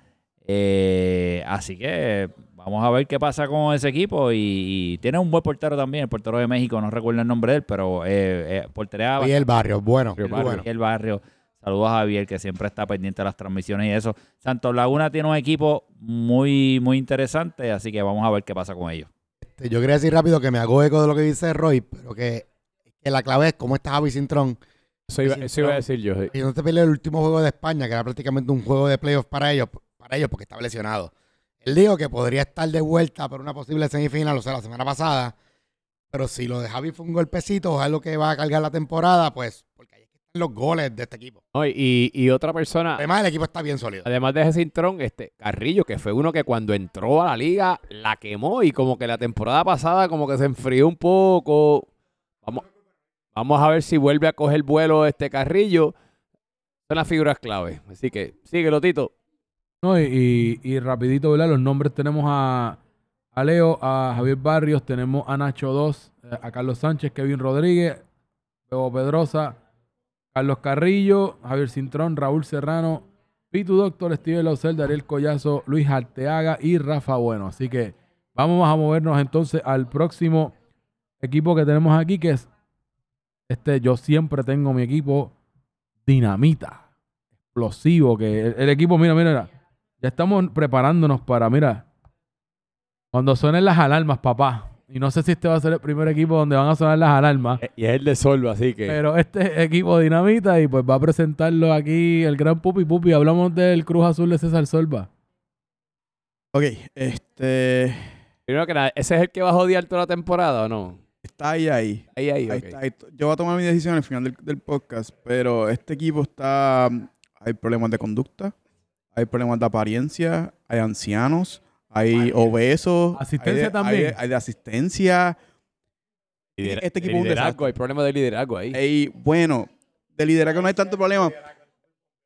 Eh, así que vamos a ver qué pasa con ese equipo. Y, y tiene un buen portero también, el portero de México, no recuerdo el nombre de él, pero eh, eh, portería Y el barrio, bueno. Barrio. bueno. el barrio. Saludos a Javier, que siempre está pendiente de las transmisiones y eso. Santos Laguna tiene un equipo muy, muy interesante, así que vamos a ver qué pasa con ellos. Este, yo quería decir rápido que me hago eco de lo que dice Roy, pero que, que la clave es cómo está Javi Cintrón. Eso iba, eso iba a decir yo. sí. Y no te peleó el último juego de España, que era prácticamente un juego de playoffs para ellos, para ellos porque estaba lesionado. Él dijo que podría estar de vuelta por una posible semifinal, o sea, la semana pasada. Pero si lo de Javi fue un golpecito, o es algo que va a cargar la temporada, pues, los goles de este equipo. No, y, y otra persona, Además, el equipo está bien sólido. además de ese cintrón, este Carrillo, que fue uno que cuando entró a la liga la quemó y como que la temporada pasada como que se enfrió un poco. Vamos, vamos a ver si vuelve a coger vuelo este Carrillo. Son las figuras clave. Así que síguelo, Tito. No, y, y, y rapidito, ¿verdad? Los nombres tenemos a, a Leo, a Javier Barrios, tenemos a Nacho 2, eh, a Carlos Sánchez, Kevin Rodríguez, Bebo Pedrosa, Carlos Carrillo, Javier Cintrón, Raúl Serrano, Pitu Doctor, Steven Lausel, Dariel Collazo, Luis Arteaga y Rafa Bueno. Así que vamos a movernos entonces al próximo equipo que tenemos aquí, que es este, yo siempre tengo mi equipo dinamita, explosivo, que el, el equipo, mira, mira, mira, ya estamos preparándonos para, mira, cuando suenen las alarmas, papá. Y no sé si este va a ser el primer equipo donde van a sonar las alarmas. Eh, Y es el de Solva, así que. Pero este equipo dinamita y pues va a presentarlo aquí el gran Pupi Pupi. Hablamos del Cruz Azul de César Solva. Ok, este. Primero que nada, ¿ese es el que va a odiar toda la temporada o no? Está ahí, ahí. Ahí, ahí, Ahí está, Yo voy a tomar mi decisión al final del, del podcast, pero este equipo está. Hay problemas de conducta, hay problemas de apariencia, hay ancianos, hay obesos. Asistencia hay de, también. Hay de, hay de asistencia. Lidera- este equipo es un liderazgo, desastre. hay problemas de liderazgo ahí. Bueno, de liderazgo no hay tanto problema.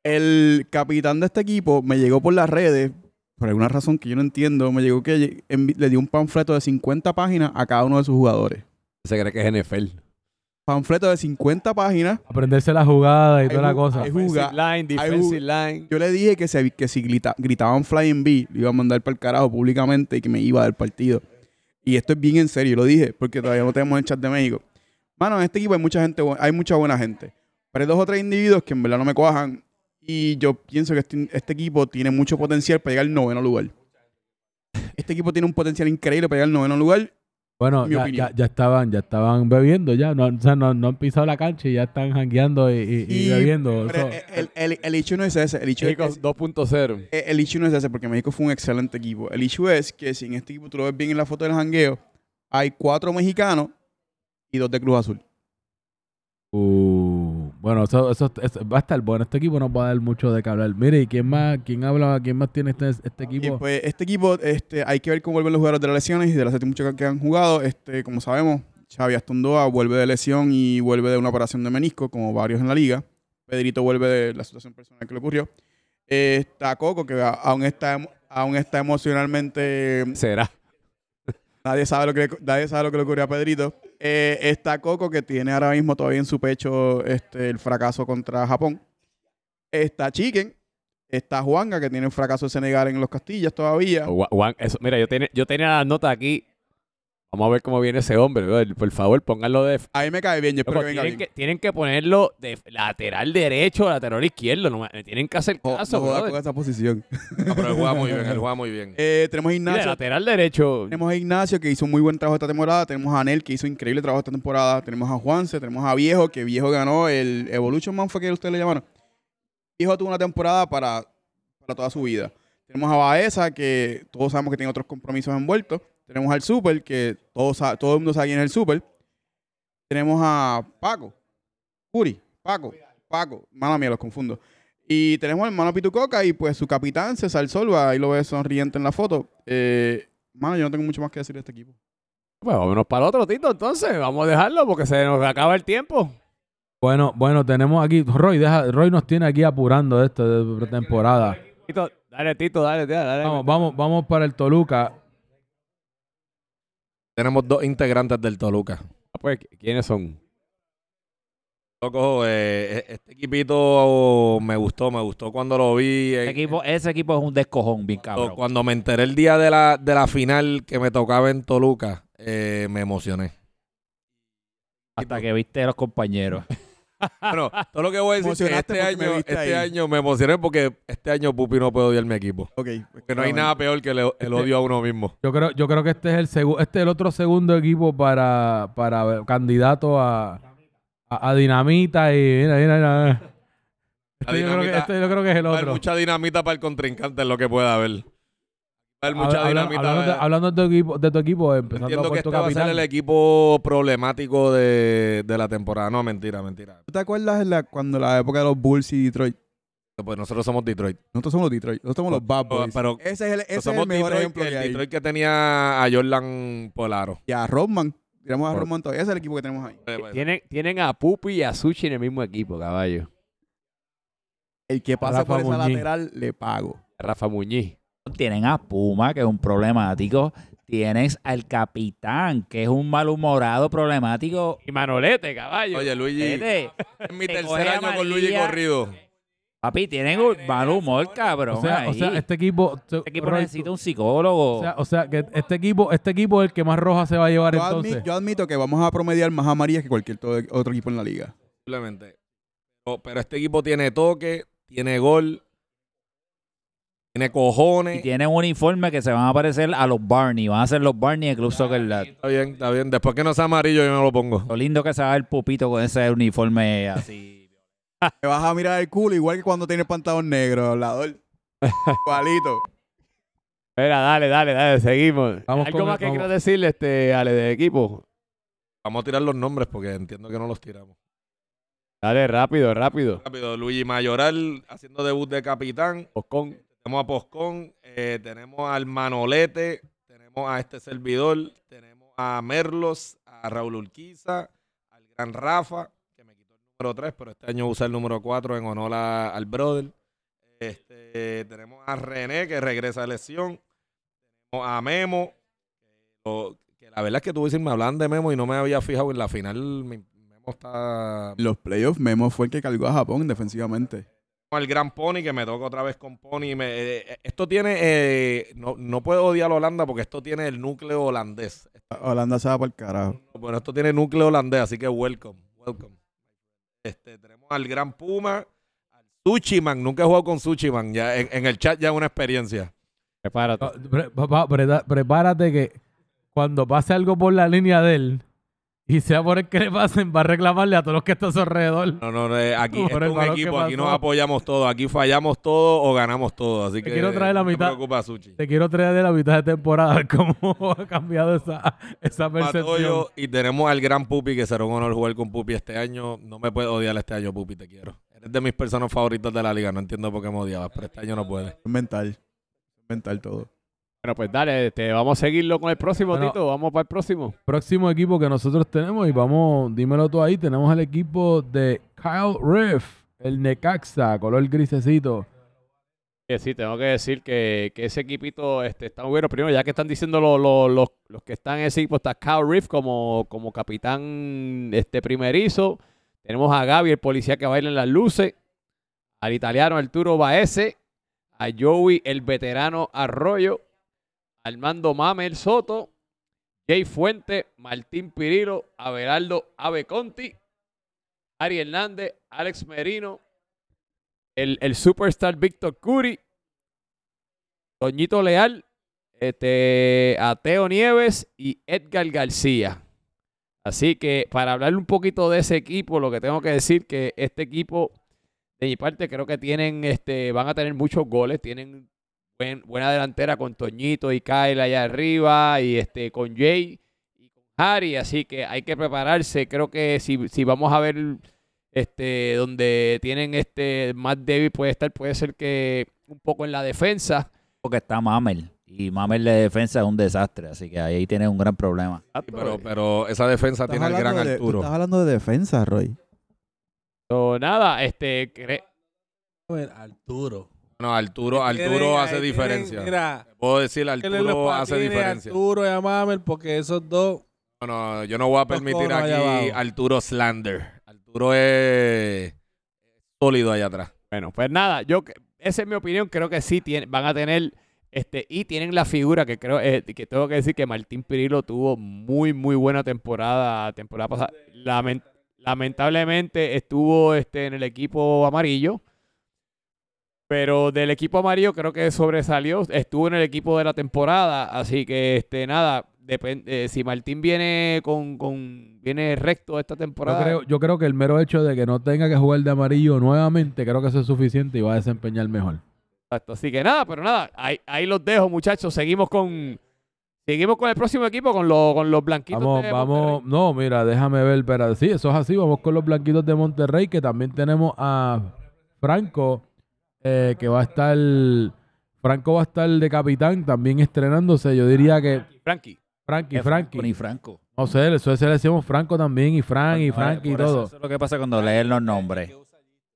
El capitán de este equipo me llegó por las redes, por alguna razón que yo no entiendo, me llegó que le dio un panfleto de 50 páginas a cada uno de sus jugadores. Se cree que es NFL. Panfleto de 50 páginas. Aprenderse la jugada y Hay toda la cosa. hay Offensive juga- line, defensive line. Yo le dije que, se, que si grita- gritaban Flying B, lo iba a mandar para el carajo públicamente y que me iba del partido. Y esto es bien en serio, lo dije, porque todavía no tenemos el chat de México. Mano, en este equipo hay mucha gente, hay mucha buena gente. Pero hay dos o tres individuos que en verdad no me cuajan. Y yo pienso que este, este equipo tiene mucho potencial para llegar al noveno lugar. Este equipo tiene un potencial increíble para llegar al noveno lugar. Bueno, ya, ya, ya estaban, ya estaban bebiendo ya. No, o sea, no, no han pisado la cancha y ya están jangueando y, y- y Y- bebiendo. Pero el, el, el, el issue no es ese. El issue México es, 2.0. Eh, El issue no es ese, porque México fue un excelente equipo. El issue es que si en este equipo tú lo ves bien en la foto del jangueo, hay cuatro mexicanos y dos de Cruz Azul. Uh, bueno, eso, eso, eso va a estar bueno. Este equipo nos va a dar mucho de qué hablar. Mire, ¿y quién más, quién habla, quién más tiene este, este Y equipo? pues este equipo, este, hay que ver cómo vuelven los jugadores de las lesiones y de las mucho que han jugado. Este, como sabemos, Xavi Astondoa vuelve de lesión y vuelve de una operación de menisco, como varios en la liga. Pedrito vuelve de la situación personal que le ocurrió. Eh, está Coco, que aún está, aún está emocionalmente Será. Nadie sabe lo que le, nadie sabe lo que le ocurrió a Pedrito. Eh, está Coco, que tiene ahora mismo todavía en su pecho este, el fracaso contra Japón. Está Chicken. Está Juanga, que tiene el fracaso de Senegal en los Castillas todavía. Juan, mira, yo, tenía- yo tenía las notas aquí. Vamos a ver cómo viene ese hombre. brother. Por favor, pónganlo de. A mí me cae bien, yo espero Loco, que venga tienen, bien. que, tienen que ponerlo de lateral derecho o lateral izquierdo. No, me tienen que hacer caso. no jodas brother. con esa posición. No, pero él juega muy bien, él juega muy bien. Eh, tenemos a Mira, Ignacio. lateral derecho. Tenemos a Ignacio, que hizo un muy buen trabajo esta temporada. Tenemos a Anel, que hizo increíble trabajo esta temporada. Tenemos a Juanse. Tenemos a Viejo, que Viejo ganó el Evolution Man, fue que ustedes le llamaron. Viejo tuvo una temporada para, para toda su vida. Tenemos a Baeza, que todos sabemos que tiene otros compromisos envueltos. Tenemos al Super, que todos, todo el mundo sabe quién es el Super. Tenemos a Paco, Puri, Paco, Paco. Mala mía, los confundo. Y tenemos al hermano Pitucoca y pues su capitán, César Solva. Ahí lo ves sonriente en la foto. Eh, mano, yo no tengo mucho más que decir de este equipo. Pues vámonos para el otro, Tito. Entonces, vamos a dejarlo porque se nos acaba el tiempo. Bueno, bueno, tenemos aquí, Roy, deja, Roy nos tiene aquí apurando esto de pretemporada. Tito, dale, Tito, dale, dale. dale. Vamos, vamos, vamos para el Toluca. Tenemos dos integrantes del Toluca. Ah, Pues, ¿quiénes son? Loco, eh, este equipito me gustó, me gustó cuando lo vi. Ese equipo, ese equipo es un descojón bien cuando, cabrón. cuando me enteré el día de la, de la final que me tocaba en Toluca, eh, me emocioné. Hasta que viste a los compañeros. Bueno, todo lo que voy a decir es que este año, este ahí. año me emocioné porque este año Pupi no puede odiar mi equipo. Ok. Porque no hay nada peor que el, el odio a uno mismo. Yo creo, yo creo que este es el segu- este es el otro segundo equipo para, para candidato a, a, a Dinamita y mira, mira, mira. Este yo, creo que, este yo creo que es el otro. mucha dinamita para el contrincante, es lo que pueda haber. Mucha Habla- dinamita. hablando, de, hablando de tu equipo, de tu equipo, empezando Entiendo por que tu este va a ser el equipo problemático de, de la temporada. No, mentira, mentira. ¿Tú te acuerdas en la, cuando la época de los Bulls y Detroit? Pues nosotros somos Detroit. Nosotros somos los Detroit. Nosotros somos los Bad Boys. Pero ese es el, ese es somos el mejor Detroit, ejemplo que el hay. Detroit que tenía a Jordan Polaro. Y a Rodman. Tiramos a Por- Rodman todavía. Ese es el equipo que tenemos ahí. Tienen, tienen a Pupi y a Sushi en el mismo equipo, caballo. El que pase Rafa por esa Muñiz. lateral, le pago. Rafa Muñiz. Tienen a Puma, que es un problemático. Tienes al capitán, que es un malhumorado problemático. Y Manolete, caballo. Oye, Luigi, Vete, es mi te tercer coge año con Luigi corrido. Papi, tienen un mal humor, cabrón. O sea, o sea, este equipo, Este equipo Roy, necesita un psicólogo. o sea, o sea, que este equipo, este equipo es el que más roja se va a llevar Yo, entonces. admi- yo admito que vamos a promediar más amarillas que cualquier to- otro equipo en la liga. Simplemente. Pero, pero este equipo tiene toque, tiene gol, tiene y cojones. tienen un uniforme que se van a parecer a los Barney. Van a ser los Barney del Club Soccer Lab. Está bien, está bien. Después que no sea amarillo, yo me lo pongo. Lo lindo que se va el pupito con ese uniforme así. Me vas a mirar el culo igual que cuando tienes pantalón negro, hablador. Igualito. Espera, dale, dale, dale, seguimos. Vamos ¿Algo con más el- que vamos. quieras decirle, este, Ale, del equipo? Vamos a tirar los nombres porque entiendo que no los tiramos. Dale, rápido, rápido. Rápido, Luigi Mayoral haciendo debut de capitán. Oscon. Tenemos a Poscón, eh, tenemos al Manolete, tenemos a este servidor, tenemos a Merlos, a Raúl Urquiza, al gran Rafa, que me quitó el número 3, pero este año usa el número 4 en honor a- al brother. Este, tenemos a René, que regresa de lesión. Tenemos a Memo, que, la verdad es que tú me hablaban de Memo y no me había fijado en la final. Memo está Los playoffs, Memo fue el que cargó a Japón defensivamente. Al gran Pony, que me toca otra vez con Pony. Me- eh, esto tiene, eh, no, no puedo odiar a Holanda porque esto tiene el núcleo holandés. Holanda se va para el carajo. Bueno, esto tiene núcleo holandés, así que welcome, welcome. Este, tenemos al gran Puma, al Sushiman, nunca he jugado con Sushiman, ya en, en el chat ya es una experiencia. Prepárate. Pre- prepárate que cuando pase algo por la línea de él y sea por el que le pasen, va a reclamarle a todos los que están a su alrededor. No, no, no, eh, aquí es un equipo, aquí nos apoyamos todos, aquí fallamos todo o ganamos todo, así que quiero traer la no mitad. te preocupes, Sushi. Te quiero traer de la mitad de temporada cómo ha cambiado esa, esa percepción. Matoyo, y tenemos al gran Pupi, que será un honor jugar con Pupi este año. No me puedes odiar este año, Pupi, te quiero. Eres de mis personas favoritas de la liga. No entiendo por qué me odiabas, pero este año no puedes. Es mental. Mental todo. Bueno, pues dale, este, vamos a seguirlo con el próximo, Bueno. Tito. Vamos para el próximo. Próximo equipo que nosotros tenemos, y vamos, dímelo tú ahí, tenemos el equipo de Kyle Riff, el Necaxa, color grisecito. Eh, sí, tengo que decir que, que ese equipito este, está muy bueno. Primero, ya que están diciendo lo- lo- los, los que están en ese equipo, está Kyle Riff como, como capitán este, primerizo. Tenemos a Gaby, el policía que baila en las luces. Al italiano Arturo Baeze. A Joey, el veterano Arroyo. Armando Mamel Soto. Jay Fuente, Martín Pirilo, Abelardo Ave Conti, Ari Hernández, Alex Merino, el, el superstar Víctor Curi, Toñito Leal, este, a Teo Nieves y Edgar García. Así que para hablar un poquito de ese equipo, lo que tengo que decir que este equipo, de mi parte, creo que tienen, este, van a tener muchos goles, tienen buen- buena delantera con Toñito y Kyle allá arriba, y este, con Jay y con Harry, así que hay que prepararse. Creo que si, si vamos a ver este, donde tienen este más débil puede estar, puede ser que un poco en la defensa. Porque está Mamel. Y Mamel de defensa es un desastre. Así que ahí tienes un gran problema. Sí, pero, pero esa defensa tiene al gran de, Arturo. estás hablando de defensa, Roy. So, nada, este, cre- A ver, Arturo. No, Arturo, Arturo hace diferencia. Mira, Puedo decir, Arturo hace diferencia. Arturo y a Mamel porque esos dos. No, no, yo no voy a permitir aquí. Arturo Slander. Arturo es sólido allá atrás. bueno, pues nada, yo que- esa es mi opinión, creo que sí tienen, van a tener este y tienen la figura que creo eh, que tengo que decir que Martín Pirilo tuvo muy muy buena temporada, temporada pasada. Lament- lamentablemente estuvo este, en el equipo amarillo. Pero del equipo amarillo creo que sobresalió. Estuvo en el equipo de la temporada. Así que este, nada. Depende, si Martín viene con, con viene recto esta Yo temporada. creo, yo creo que el mero hecho de que no tenga que jugar de amarillo nuevamente, creo que eso es suficiente y va a desempeñar mejor. Exacto. Así que nada, pero nada, ahí, ahí los dejo, muchachos. Seguimos con seguimos con el próximo equipo, con, los con los blanquitos. Vamos, de vamos. Monterrey. No, mira, déjame ver, pero sí, eso es así. Vamos con los blanquitos de Monterrey, que también tenemos a Franco, eh, que va a estar. Franco va a estar de capitán, también estrenándose. Yo diría que Frankie. Frankie, Frankie. Ni Franco. No sé, eso es le decimos Franco también, y Frank, y Por- Frankie y todo. Eso es lo que pasa cuando leen los nombres.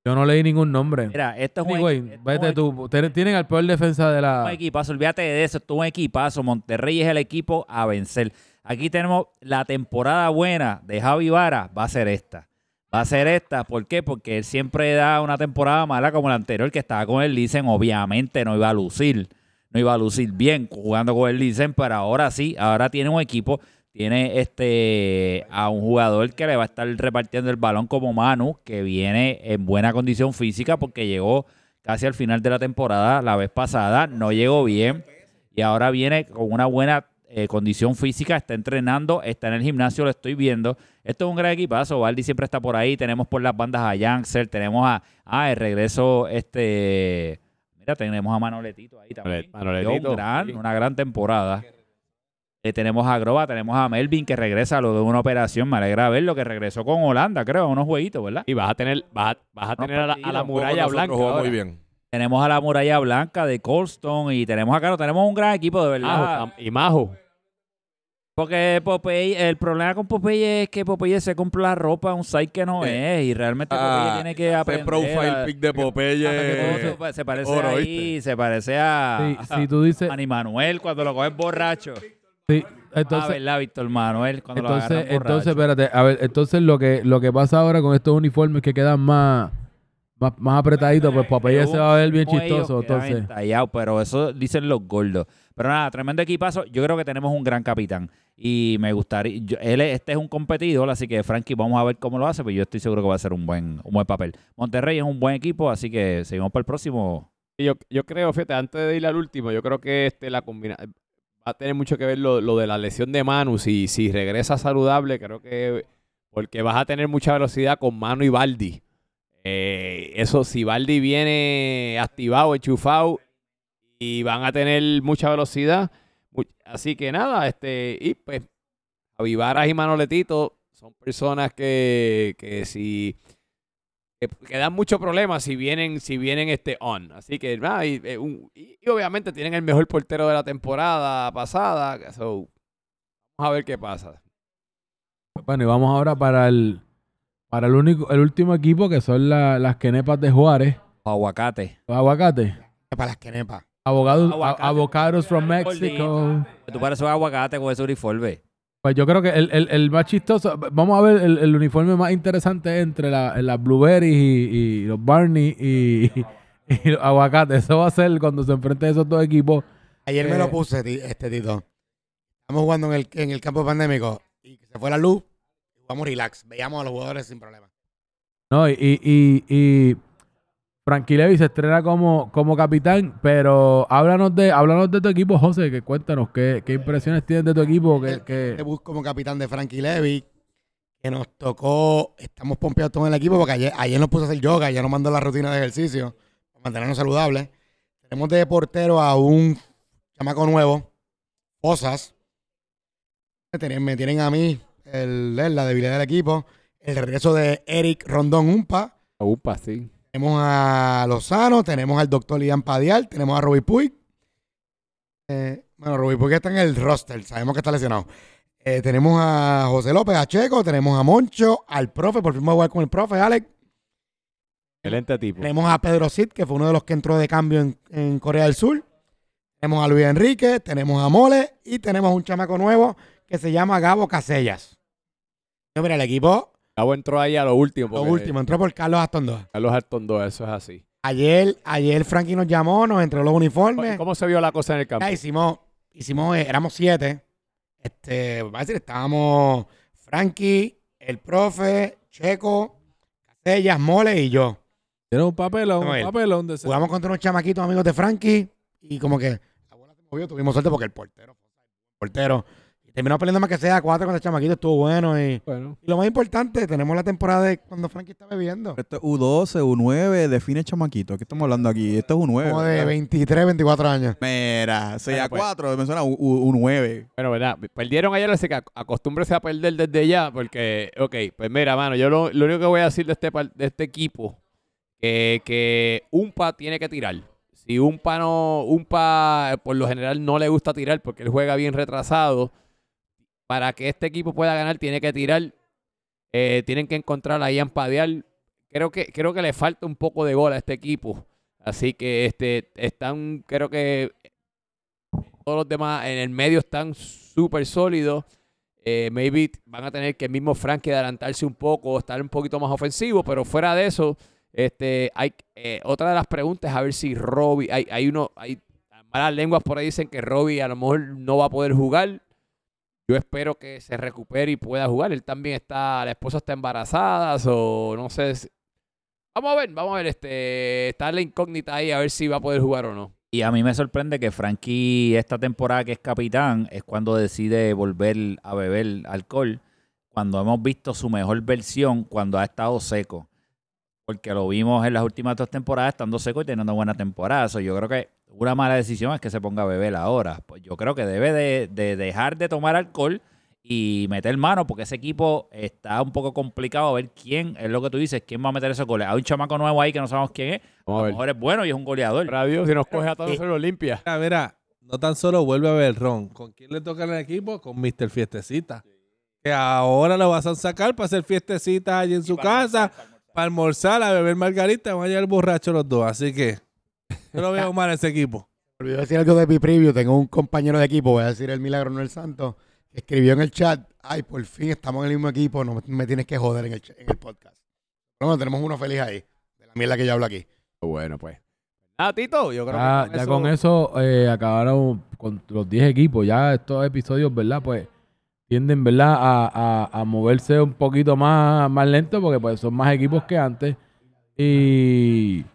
Yo no leí ningún nombre. Mira, esto es un, Anyway, equi- esto es un vete equi- tú. Tienen al peor defensa de un la. equipazo. Olvídate de eso. Esto es un equipazo. Monterrey es el equipo a vencer. Aquí tenemos la temporada buena de Javi Vara. Va a ser esta. Va a ser esta. ¿Por qué? Porque él siempre da una temporada mala como la anterior que estaba con el Licen. Obviamente no iba a lucir. No iba a lucir bien jugando con el Licen, pero ahora sí. Ahora tiene un equipo. Tiene este a un jugador que le va a estar repartiendo el balón como Manu, que viene en buena condición física porque llegó casi al final de la temporada la vez pasada, no llegó bien y ahora viene con una buena eh, condición física, está entrenando, está en el gimnasio, lo estoy viendo. Esto es un gran equipazo, Valdi siempre está por ahí, tenemos por las bandas a Janser, tenemos a, ah, el regreso, este, mira, tenemos a Manoletito ahí también. Manoletito, un gran, sí. Una gran temporada. Eh, tenemos a Groba, tenemos a Melvin que regresa luego de una operación, me alegra verlo, que regresó con Holanda, creo, a unos jueguitos, ¿verdad? Y vas a tener, vas a, vas a tener a la, a la partido. muralla blanca. jugó ahora. muy bien. Tenemos a la muralla blanca de Colston y tenemos acá, no, tenemos un gran equipo de verdad. Y Majo. Porque Popeye, el problema con Popeye es que Popeye se compra la ropa un site que no Eh, es y realmente ah, Popeye tiene que Ese aprender. profile a- pic de Popeye. se, se parece oro, ahí, se parece a, Sí, si tú dices. a Manny Manuel cuando lo coges borracho. Sí, ah, entonces, ¿verdad, Víctor Manuel? Cuando lo entonces, agarran entonces, espérate. A ver, entonces lo que, lo que pasa ahora con estos uniformes que quedan más, más, más apretaditos, pues Popeye se va a ver bien chistoso. Entonces, entallados, pero eso dicen los gordos. Pero nada, tremendo equipazo. Yo creo que tenemos un gran capitán. Y me gustaría. él, es- este es un competidor, así que Frankie, vamos a ver cómo lo hace. Pero yo estoy seguro que va a ser un buen, un buen papel. Monterrey es un buen equipo, así que seguimos para el próximo. Yo, yo creo, fíjate, antes de ir al último, yo creo que este la combina va a tener mucho que ver lo, lo de la lesión de Manu. Si, si regresa saludable, creo que porque vas a tener mucha velocidad con Manu y Baldi. Eh, eso, si Baldi viene activado, enchufado, y van a tener mucha velocidad. Así que nada, este, y pues, Avivaras y Manoletito son personas que, que si que, que dan muchos problemas si vienen, si vienen este on. Así que nada, y, eh, y- y obviamente tienen el mejor portero de la temporada pasada. so, vamos a ver qué pasa. bueno, y vamos ahora para el, para el único, el último equipo que son la- las quenepas de Juárez, Aguacate. los aguacates. Para las quenepas. Abogados, Aguacate. a- avocados from. Mexico. Tú pareces un aguacate con ese uniforme. Pues yo creo que el, el- el más chistoso, vamos a ver el, el uniforme más interesante entre la- las blueberries y, y los Barney y, y los aguacates. Eso va a ser cuando se enfrenten esos dos equipos. Ayer me Eh. lo puse, ti- este Tito. Estamos jugando en el, en el campo pandémico y se fue la luz. Jugamos relax. Veíamos a los jugadores sin problema. ¿no? Y, y, y, y Frankie Levy se estrena como, como capitán, pero háblanos de, háblanos de tu equipo, José, que cuéntanos qué, qué impresiones tienes de tu equipo. Que, que- Debut como capitán de Frankie Levy. Que nos tocó. Estamos pompeados todos en el equipo porque ayer, ayer nos puso a hacer yoga. Ya nos mandó la rutina de ejercicio para mantenernos saludables. Tenemos de portero a un chamaco nuevo, Posas. Me tienen, me tienen a mí el, la debilidad del equipo. El regreso de Eric Rondón Umpa. Upa, sí. Tenemos a Lozano, tenemos al doctor Ian Padial, tenemos a Roby Puig. Eh, bueno, Roby Puig está en el roster, sabemos que está lesionado. Eh, tenemos a José López, a Checo, tenemos a Moncho, al profe, por fin voy a jugar con el profe, Alex. Excelente tipo. Tenemos a Pedro Cid, que fue uno de los que entró de cambio en, en Corea del Sur. Tenemos a Luis Enrique, tenemos a Mole y tenemos un chamaco nuevo que se llama Gabo Casellas. No, mira, el equipo, Gabo entró ahí a lo último. lo porque último, entró por Carlos Astondoa. Carlos Artondo, eso es así. Ayer, ayer Frankie nos llamó, nos entregó los uniformes. ¿Cómo se vio la cosa en el campo? Ya hicimos, hicimos, eh, éramos siete. Este, va a decir, estábamos Frankie, el profe, Checo, Casellas, Mole y yo. Tiene un papelón, Vamos a un ver. papelón de ese- Jugamos contra unos chamaquitos amigos de Frankie y como que la bola se movió, tuvimos suerte porque el portero, el portero, y terminó peleando más que sea cuatro contra el chamaquito, estuvo bueno y, Bueno, y lo más importante, tenemos la temporada de cuando Frankie está bebiendo. Esto es U12, U9, define chamaquito. ¿Qué estamos hablando aquí? Esto es U9. Como de ¿verdad? 23, 24 años. Mira, 6 a Bueno, pues. 4, me suena U- U- U9. Bueno, ¿verdad? Perdieron ayer, así que ac- acostúmbrese a perder desde ya, porque, ok, pues mira, mano, yo lo, lo único que voy a decir de este, par- de este equipo, que, que Umpa tiene que tirar. Si Umpa no, Umpa eh, por lo general no le gusta tirar porque él juega bien retrasado, para que este equipo pueda ganar tiene que tirar, eh, tienen que encontrar ahí a Padeal. Creo que, creo que le falta un poco de gol a este equipo. Así que este están, creo que todos los demás en el medio están súper sólidos. Eh, maybe van a tener que el mismo Frankie adelantarse un poco, estar un poquito más ofensivo, pero fuera de eso, este, hay eh, otra de las preguntas es a ver si Robbie, hay, hay uno, hay malas lenguas por ahí dicen que Robbie a lo mejor no va a poder jugar. Yo espero que se recupere y pueda jugar. Él también está, la esposa está embarazada, o no sé. Vamos a ver, vamos a ver, este, está la incógnita ahí a ver si va a poder jugar o no. Y a mí me sorprende que Frankie esta temporada que es capitán es cuando decide volver a beber alcohol, cuando hemos visto su mejor versión cuando ha estado seco. Porque lo vimos en las últimas dos temporadas estando seco y teniendo buena temporada. So, yo creo que una mala decisión es que se ponga a beber ahora. Pues yo creo que debe de, de dejar de tomar alcohol y meter mano porque ese equipo está un poco complicado a ver quién es lo que tú dices, quién va a meter esos goles. Hay un chamaco nuevo ahí que no sabemos quién es. Vamos a a lo ver. mejor es bueno y es un goleador. Radio, si nos coge a todos, se lo limpia. Mira, mira, no tan solo vuelve a ver Ron. ¿Con quién le toca en el equipo? Con Mr. Fiestecita. Que ahora lo vas a sacar para hacer fiestecita allí en su casa, para almorzar, a beber margarita, van a llegar borrachos los dos. Así que yo lo veo mal ese equipo. Olvidé decir algo de mi preview. Tengo un compañero de equipo, voy a decir el milagro, no el santo, que escribió en el chat, ay, por fin estamos en el mismo equipo, no me tienes que joder en el, en el podcast. Bueno, tenemos uno feliz ahí, de la mierda que yo hablo aquí. Bueno, pues. Ah, Tito, yo creo Ya, que ya con eso eh, acabaron con los 10 equipos. Ya estos episodios, ¿verdad? Pues tienden, ¿verdad? A, a- a moverse un poquito más, más lento porque pues son más equipos que antes. Y,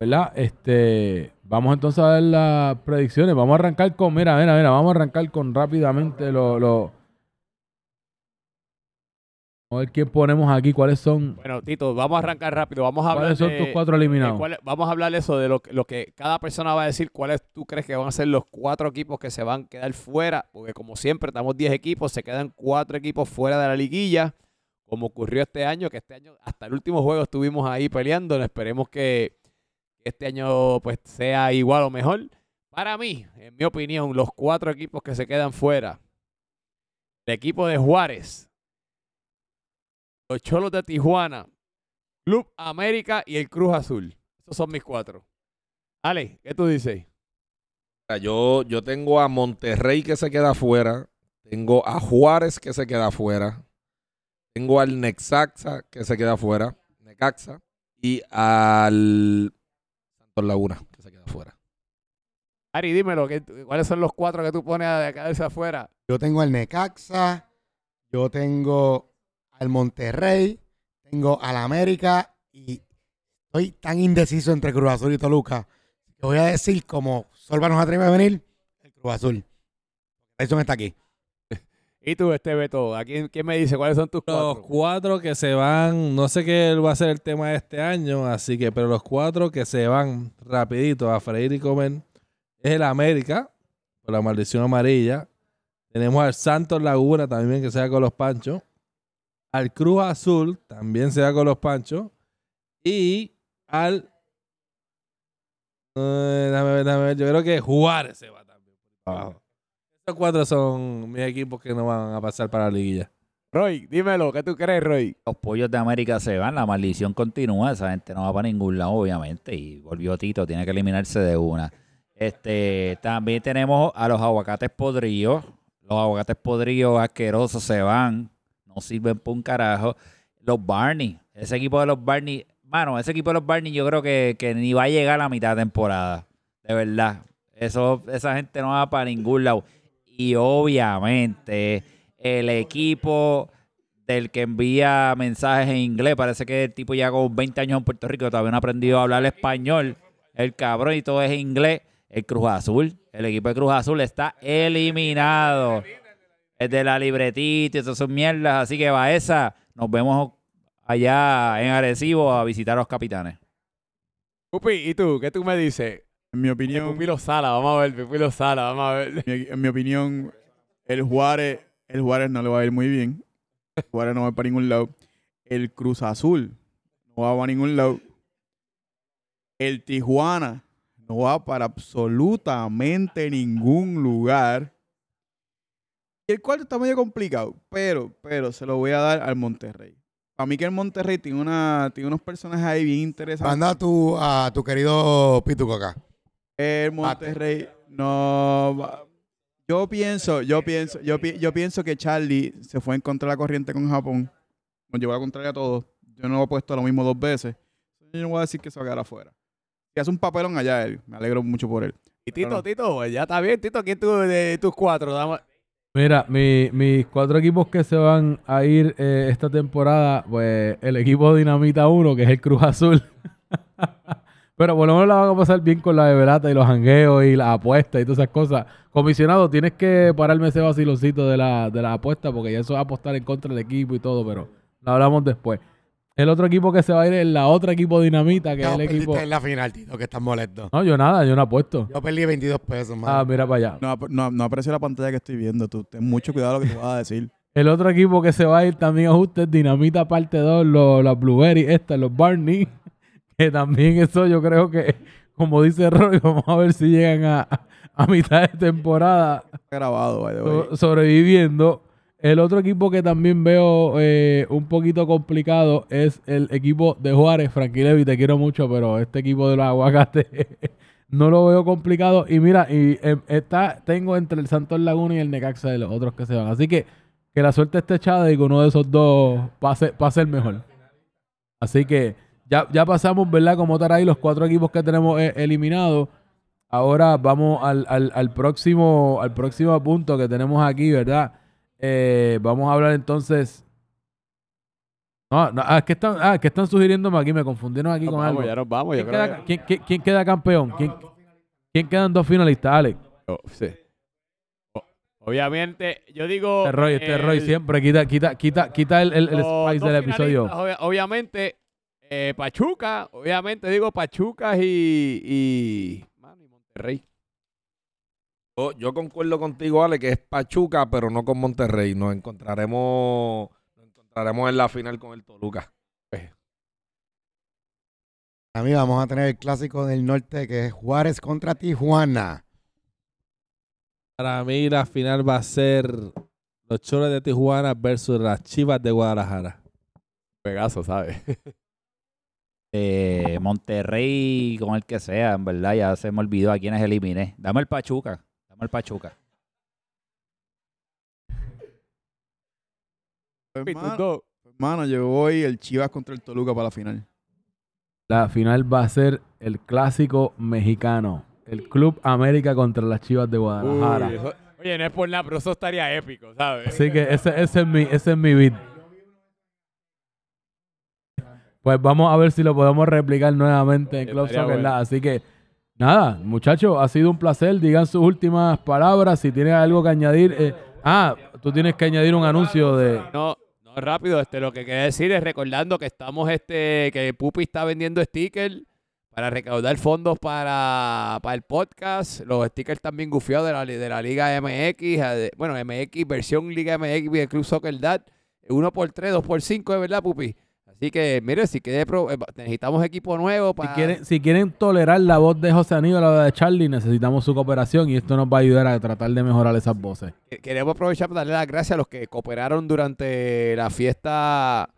¿verdad? Este, vamos entonces a ver las predicciones. Vamos a arrancar con, mira, mira, mira, vamos a arrancar con rápidamente los... Lo, vamos a ver qué ponemos aquí, cuáles son, Bueno, Tito, vamos a arrancar rápido. Vamos a hablar cuáles son de- tus cuatro eliminados. vamos a hablar eso, de lo, que- lo que cada persona va a decir. ¿Cuáles tú crees que van a ser los cuatro equipos que se van a quedar fuera? Porque como siempre, estamos 10 equipos, se quedan cuatro equipos fuera de la liguilla. Como ocurrió este año, que este año hasta el último juego estuvimos ahí peleando. Esperemos que este año pues sea igual o mejor. Para mí, en mi opinión, los cuatro equipos que se quedan fuera. El equipo de Juárez, los Cholos de Tijuana, Club América y el Cruz Azul. Esos son mis cuatro. Ale, ¿qué tú dices? Yo, yo tengo a Monterrey que se queda afuera. Tengo a Juárez que se queda afuera. Tengo al Nexaxa que se queda afuera. Necaxa. Y al Santos Laguna que se queda afuera. Ari, dímelo, ¿qué- ¿cuáles son los cuatro que tú pones a quedarse afuera? Yo tengo al Necaxa, yo tengo al Monterrey, tengo al América y estoy tan indeciso entre Cruz Azul y Toluca que voy a decir como Solva nos atreve a venir, el Cruz Azul. Tyson está aquí. Y tú, este Beto, ¿a quién, quién me dice cuáles son tus Los cuatro? cuatro que se van, no sé qué va a ser el tema de este año, así que, pero los cuatro que se van rapidito a freír y comer es el América, por la maldición amarilla. Tenemos al Santos Laguna también que se va con los panchos. Al Cruz Azul también se va con los panchos. Y al... Eh, déjame ver, yo creo que Juárez se va también. por abajo. Esos cuatro son mis equipos que no van a pasar para la liguilla. Roy, dímelo, ¿qué tú crees, Roy? Los pollos de América se van, la maldición continúa, esa gente no va para ningún lado, obviamente, y volvió Tito, tiene que eliminarse de una. Este, también tenemos a los aguacates podridos, los aguacates podridos asquerosos se van, no sirven para un carajo. Los Barney, ese equipo de los Barney, mano, ese equipo de los Barney yo creo que, que ni va a llegar a la mitad de temporada, de verdad. Eso, esa gente no va para ningún lado. Y obviamente el equipo del que envía mensajes en inglés. Parece que el tipo ya con 20 años en Puerto Rico todavía no ha aprendido a hablar español. El cabrón y todo es inglés. El Cruz Azul, el equipo de Cruz Azul está eliminado. Es de la libretita y esas son mierdas. Así que va esa. Nos vemos allá en Arecibo a visitar a los capitanes. Pupi, ¿y tú? ¿Qué tú me dices? En mi opinión, Pupi lo sala, vamos a ver, Pupi lo sala, vamos a ver. mi- en mi opinión, el Juárez, el Juárez no le va a ir muy bien. El Juárez no va para ningún lado. El Cruz Azul no va para ningún lado. El Tijuana no va para absolutamente ningún lugar. Y el cuarto está medio complicado, pero, pero se lo voy a dar al Monterrey. Para mí que el Monterrey tiene, una, tiene unos personajes ahí bien interesantes. Manda a tu, a tu querido Pituco acá. El Monterrey no va- Yo pienso, yo pienso, yo, pi- yo pienso que Charlie se fue en contra de la corriente con Japón. Nos llevó a la contraria a todos. Yo no he puesto lo mismo dos veces. Yo no voy a decir que se va a quedar afuera. Si hace un papelón allá él, me alegro mucho por él. Y Tito. Tito, pues ya está bien, Tito, ¿quién tú de tus cuatro? Dame- Mira, mi- mis cuatro equipos que se van a ir eh, esta temporada, pues el equipo Dinamita 1, que es el Cruz Azul. Pero por lo menos la van a pasar bien con la de Velata y los jangueos y las apuestas y todas esas cosas. Comisionado, tienes que pararme ese vaciloncito de la, de la apuesta porque ya eso va a apostar en contra del equipo y todo, pero lo hablamos después. El otro equipo que se va a ir es la otra equipo Dinamita, que es el perdiste equipo... en la final, Tito, que estás molesto. No, yo nada, yo no apuesto. Yo perdí 22 pesos, Ah, mano. mira para allá. No, no, no aprecio la pantalla que estoy viendo. Tú ten mucho cuidado lo que te vas a decir. El otro equipo que se va a ir también a usted, Dinamita parte 2, los, los Blueberry, estas, los Barney, que también eso yo creo que, como dice Roy, vamos a ver si llegan a, a mitad de temporada grabado, by the way. so- sobreviviendo. El otro equipo que también veo eh, un poquito complicado es el equipo de Juárez. Frankie Levy, te quiero mucho, pero este equipo de los aguacates no lo veo complicado. Y mira, y eh, está, tengo entre el Santos Laguna y el Necaxa de los otros que se van. Así que que la suerte esté echada y que uno de esos dos pase, pase el mejor. Así que ya, ya pasamos, ¿verdad? Como estar ahí los cuatro equipos que tenemos eh, eliminados. Ahora vamos al, al- al próximo al próximo punto que tenemos aquí, ¿verdad? Eh, vamos a hablar entonces. No, no, ah, ¿qué están, ah, ¿qué están sugiriéndome aquí? Me confundieron aquí Nos con vamos, algo. ya nos vamos. Yo ¿Quién creo queda, quién- quién- quién queda campeón? ¿Quién, quién quedan dos finalistas, Alex? que- oh, sí. Obviamente, yo digo. Este Roy, este el- Roy siempre quita, quita, quita, quita el, el- el spice del episodio. obviamente, eh, Pachuca, obviamente digo Pachuca y, y, mano, y Monterrey. Yo, yo concuerdo contigo, Ale, que es Pachuca, pero no con Monterrey. Nos encontraremos, nos encontraremos en la final con el Toluca. A mí vamos a tener el clásico del norte que es Juárez contra Tijuana. Para mí la final va a ser los Choros de Tijuana versus las Chivas de Guadalajara. Pegaso, ¿sabes? Eh, Monterrey con el que sea, en verdad, ya se me olvidó a quienes eliminé. Dame el Pachuca. Dame el Pachuca. Pues, Hermano, dos. hermano, yo voy el Chivas contra el Toluca para la final. La final va a ser el clásico mexicano. El Club América contra las Chivas de Guadalajara. Uy, eso- oye, no es por nada, pero eso estaría épico, ¿sabes? Así que ese, ese es mi, ese es mi beat. Pues vamos a ver si lo podemos replicar nuevamente en Club Estaría Soccer bueno. Así que, nada, muchachos, ha sido un placer. Digan sus últimas palabras. Si tienen algo que añadir. eh, ah, tú tienes que añadir un anuncio de. No, no, rápido, este, lo que quería decir es recordando que estamos, este, que Pupi está vendiendo stickers para recaudar fondos para, para el podcast. Los stickers también gufiados de la, de la Liga MX, eh, de- bueno, MX, versión Liga MX del Club Soccer Dad. Uno por tres, dos por cinco, ¿es verdad, Pupi? Así que, mire, si quiere, eh, necesitamos equipo nuevo Si para... quieren, si quieren tolerar la voz de José Aníbal o la de Charlie, necesitamos su cooperación y esto nos va a ayudar a tratar de mejorar esas voces. Que- Queremos aprovechar para darle las gracias a los que cooperaron durante la fiesta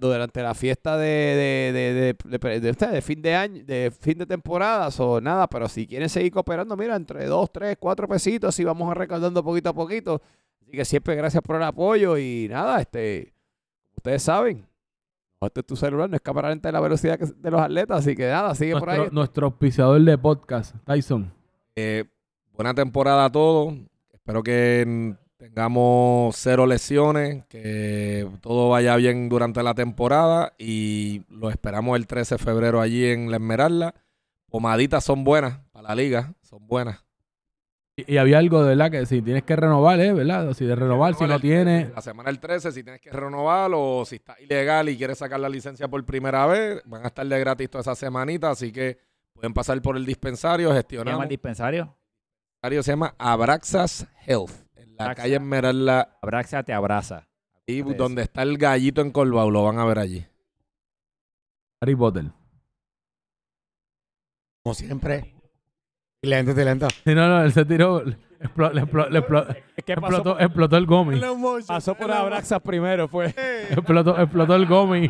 durante la fiesta de, de, de, fin de año, de fin de temporada, o nada, pero si quieren seguir cooperando, mira, entre dos, tres, cuatro pesitos y vamos a recaudando poquito a poquito. Así que siempre gracias por el apoyo y nada, este, ustedes saben, este es tu celular, no es cámara lenta de la velocidad que- de los atletas, así que nada, sigue por ahí. Nuestro, auspiciador de podcast, Tyson. Eh, buena temporada a todos. Espero que tengamos cero lesiones, que todo vaya bien durante la temporada y lo esperamos el 13 de febrero allí en La Esmeralda. Pomaditas son buenas para la liga, son buenas. Y, y había algo de verdad que si tienes que renovar, ¿eh? ¿Verdad? Si de renovar, si no tienes. 13, La semana del 13, si tienes que renovar o si está ilegal y quieres sacar la licencia por primera vez, van a estar de gratis toda esa semanita, así que pueden pasar por el dispensario, ¿Se llama el El dispensario? dispensario se llama Abraxas Health, en la Abraxas. calle Esmeralda, Abraxa te abraza. y donde está el gallito en Colbao, lo van a ver allí. Harry Potter. Como siempre. Lento, lento. Sí, no, no, él se tiró. explo- le explo- le explo- ¿Qué explotó, explotó el gomi. Pasó por Abraxas primero, fue. explotó, explotó el gomi.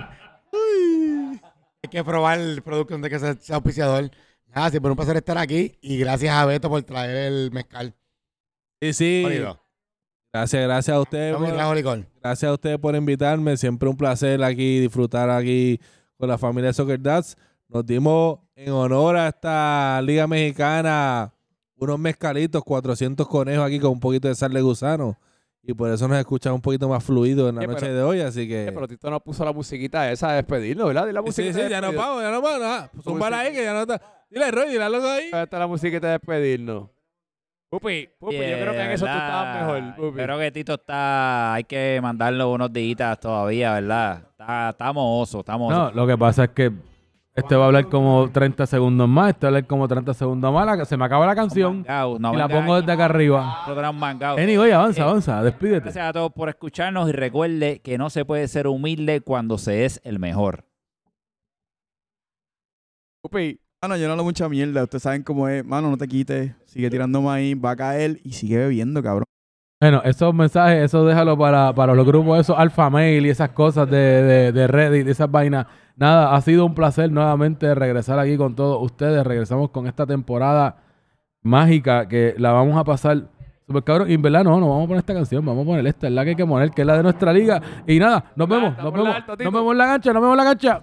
Hay que probar el producto donde que sea, sea auspiciador. Nada, siempre un placer estar aquí y gracias a Beto por traer el mezcal. Sí, sí. Gracias, gracias a ustedes. Tommy por- trajo licor. Gracias a ustedes por invitarme. Siempre un placer aquí disfrutar aquí con la familia Soccer Dads. Nos dimos en honor a esta Liga Mexicana unos mezcalitos, 400 conejos aquí con un poquito de sal de gusano. Y por eso nos escuchan un poquito más fluido en la Eh, noche pero- de hoy. Así que. Eh, Pero Tito nos puso la musiquita esa de despedirnos, ¿verdad? Dile la sí, musiquita sí, de ya no pago, ya no pago nada. Tu Zúmbala ahí que ya no está. Dile, Roy, dile algo ahí. Ahí está la musiquita de despedirnos. Pupi, Pupi, yo creo que en eso tú estabas mejor, Pupi. Creo que Tito está. Hay que mandarle unos días todavía, ¿verdad? Está, estamos osos, estamos No, osos. lo que pasa es que este va a hablar como 30 segundos más, este va a hablar como 30 segundos más. la- se me acaba la canción Mangao, no y la venga pongo aquí desde acá arriba. a programar mangao. Anyway, avanza, Eh, avanza, despídete. Gracias a todos por escucharnos y recuerde que no se puede ser humilde cuando se es el mejor. Pupi, Mano, yo no hablo mucha mierda. Ustedes saben cómo es. Mano, no te quites. Sigue tirando maíz, va a caer y sigue bebiendo, cabrón. Bueno, esos mensajes, eso déjalo para, para los grupos, esos alfa mail y esas cosas de, de, de Reddit, esas vainas. Nada, ha sido un placer nuevamente regresar aquí con todos ustedes. Regresamos con esta temporada mágica que la vamos a pasar super cabrón. Y en verdad, no, no vamos a poner esta canción, vamos a poner esta, es la que hay que poner, que es la de nuestra liga. Y nada, nos vemos, nos vemos, nos vemos en la cancha, nos vemos en la cancha.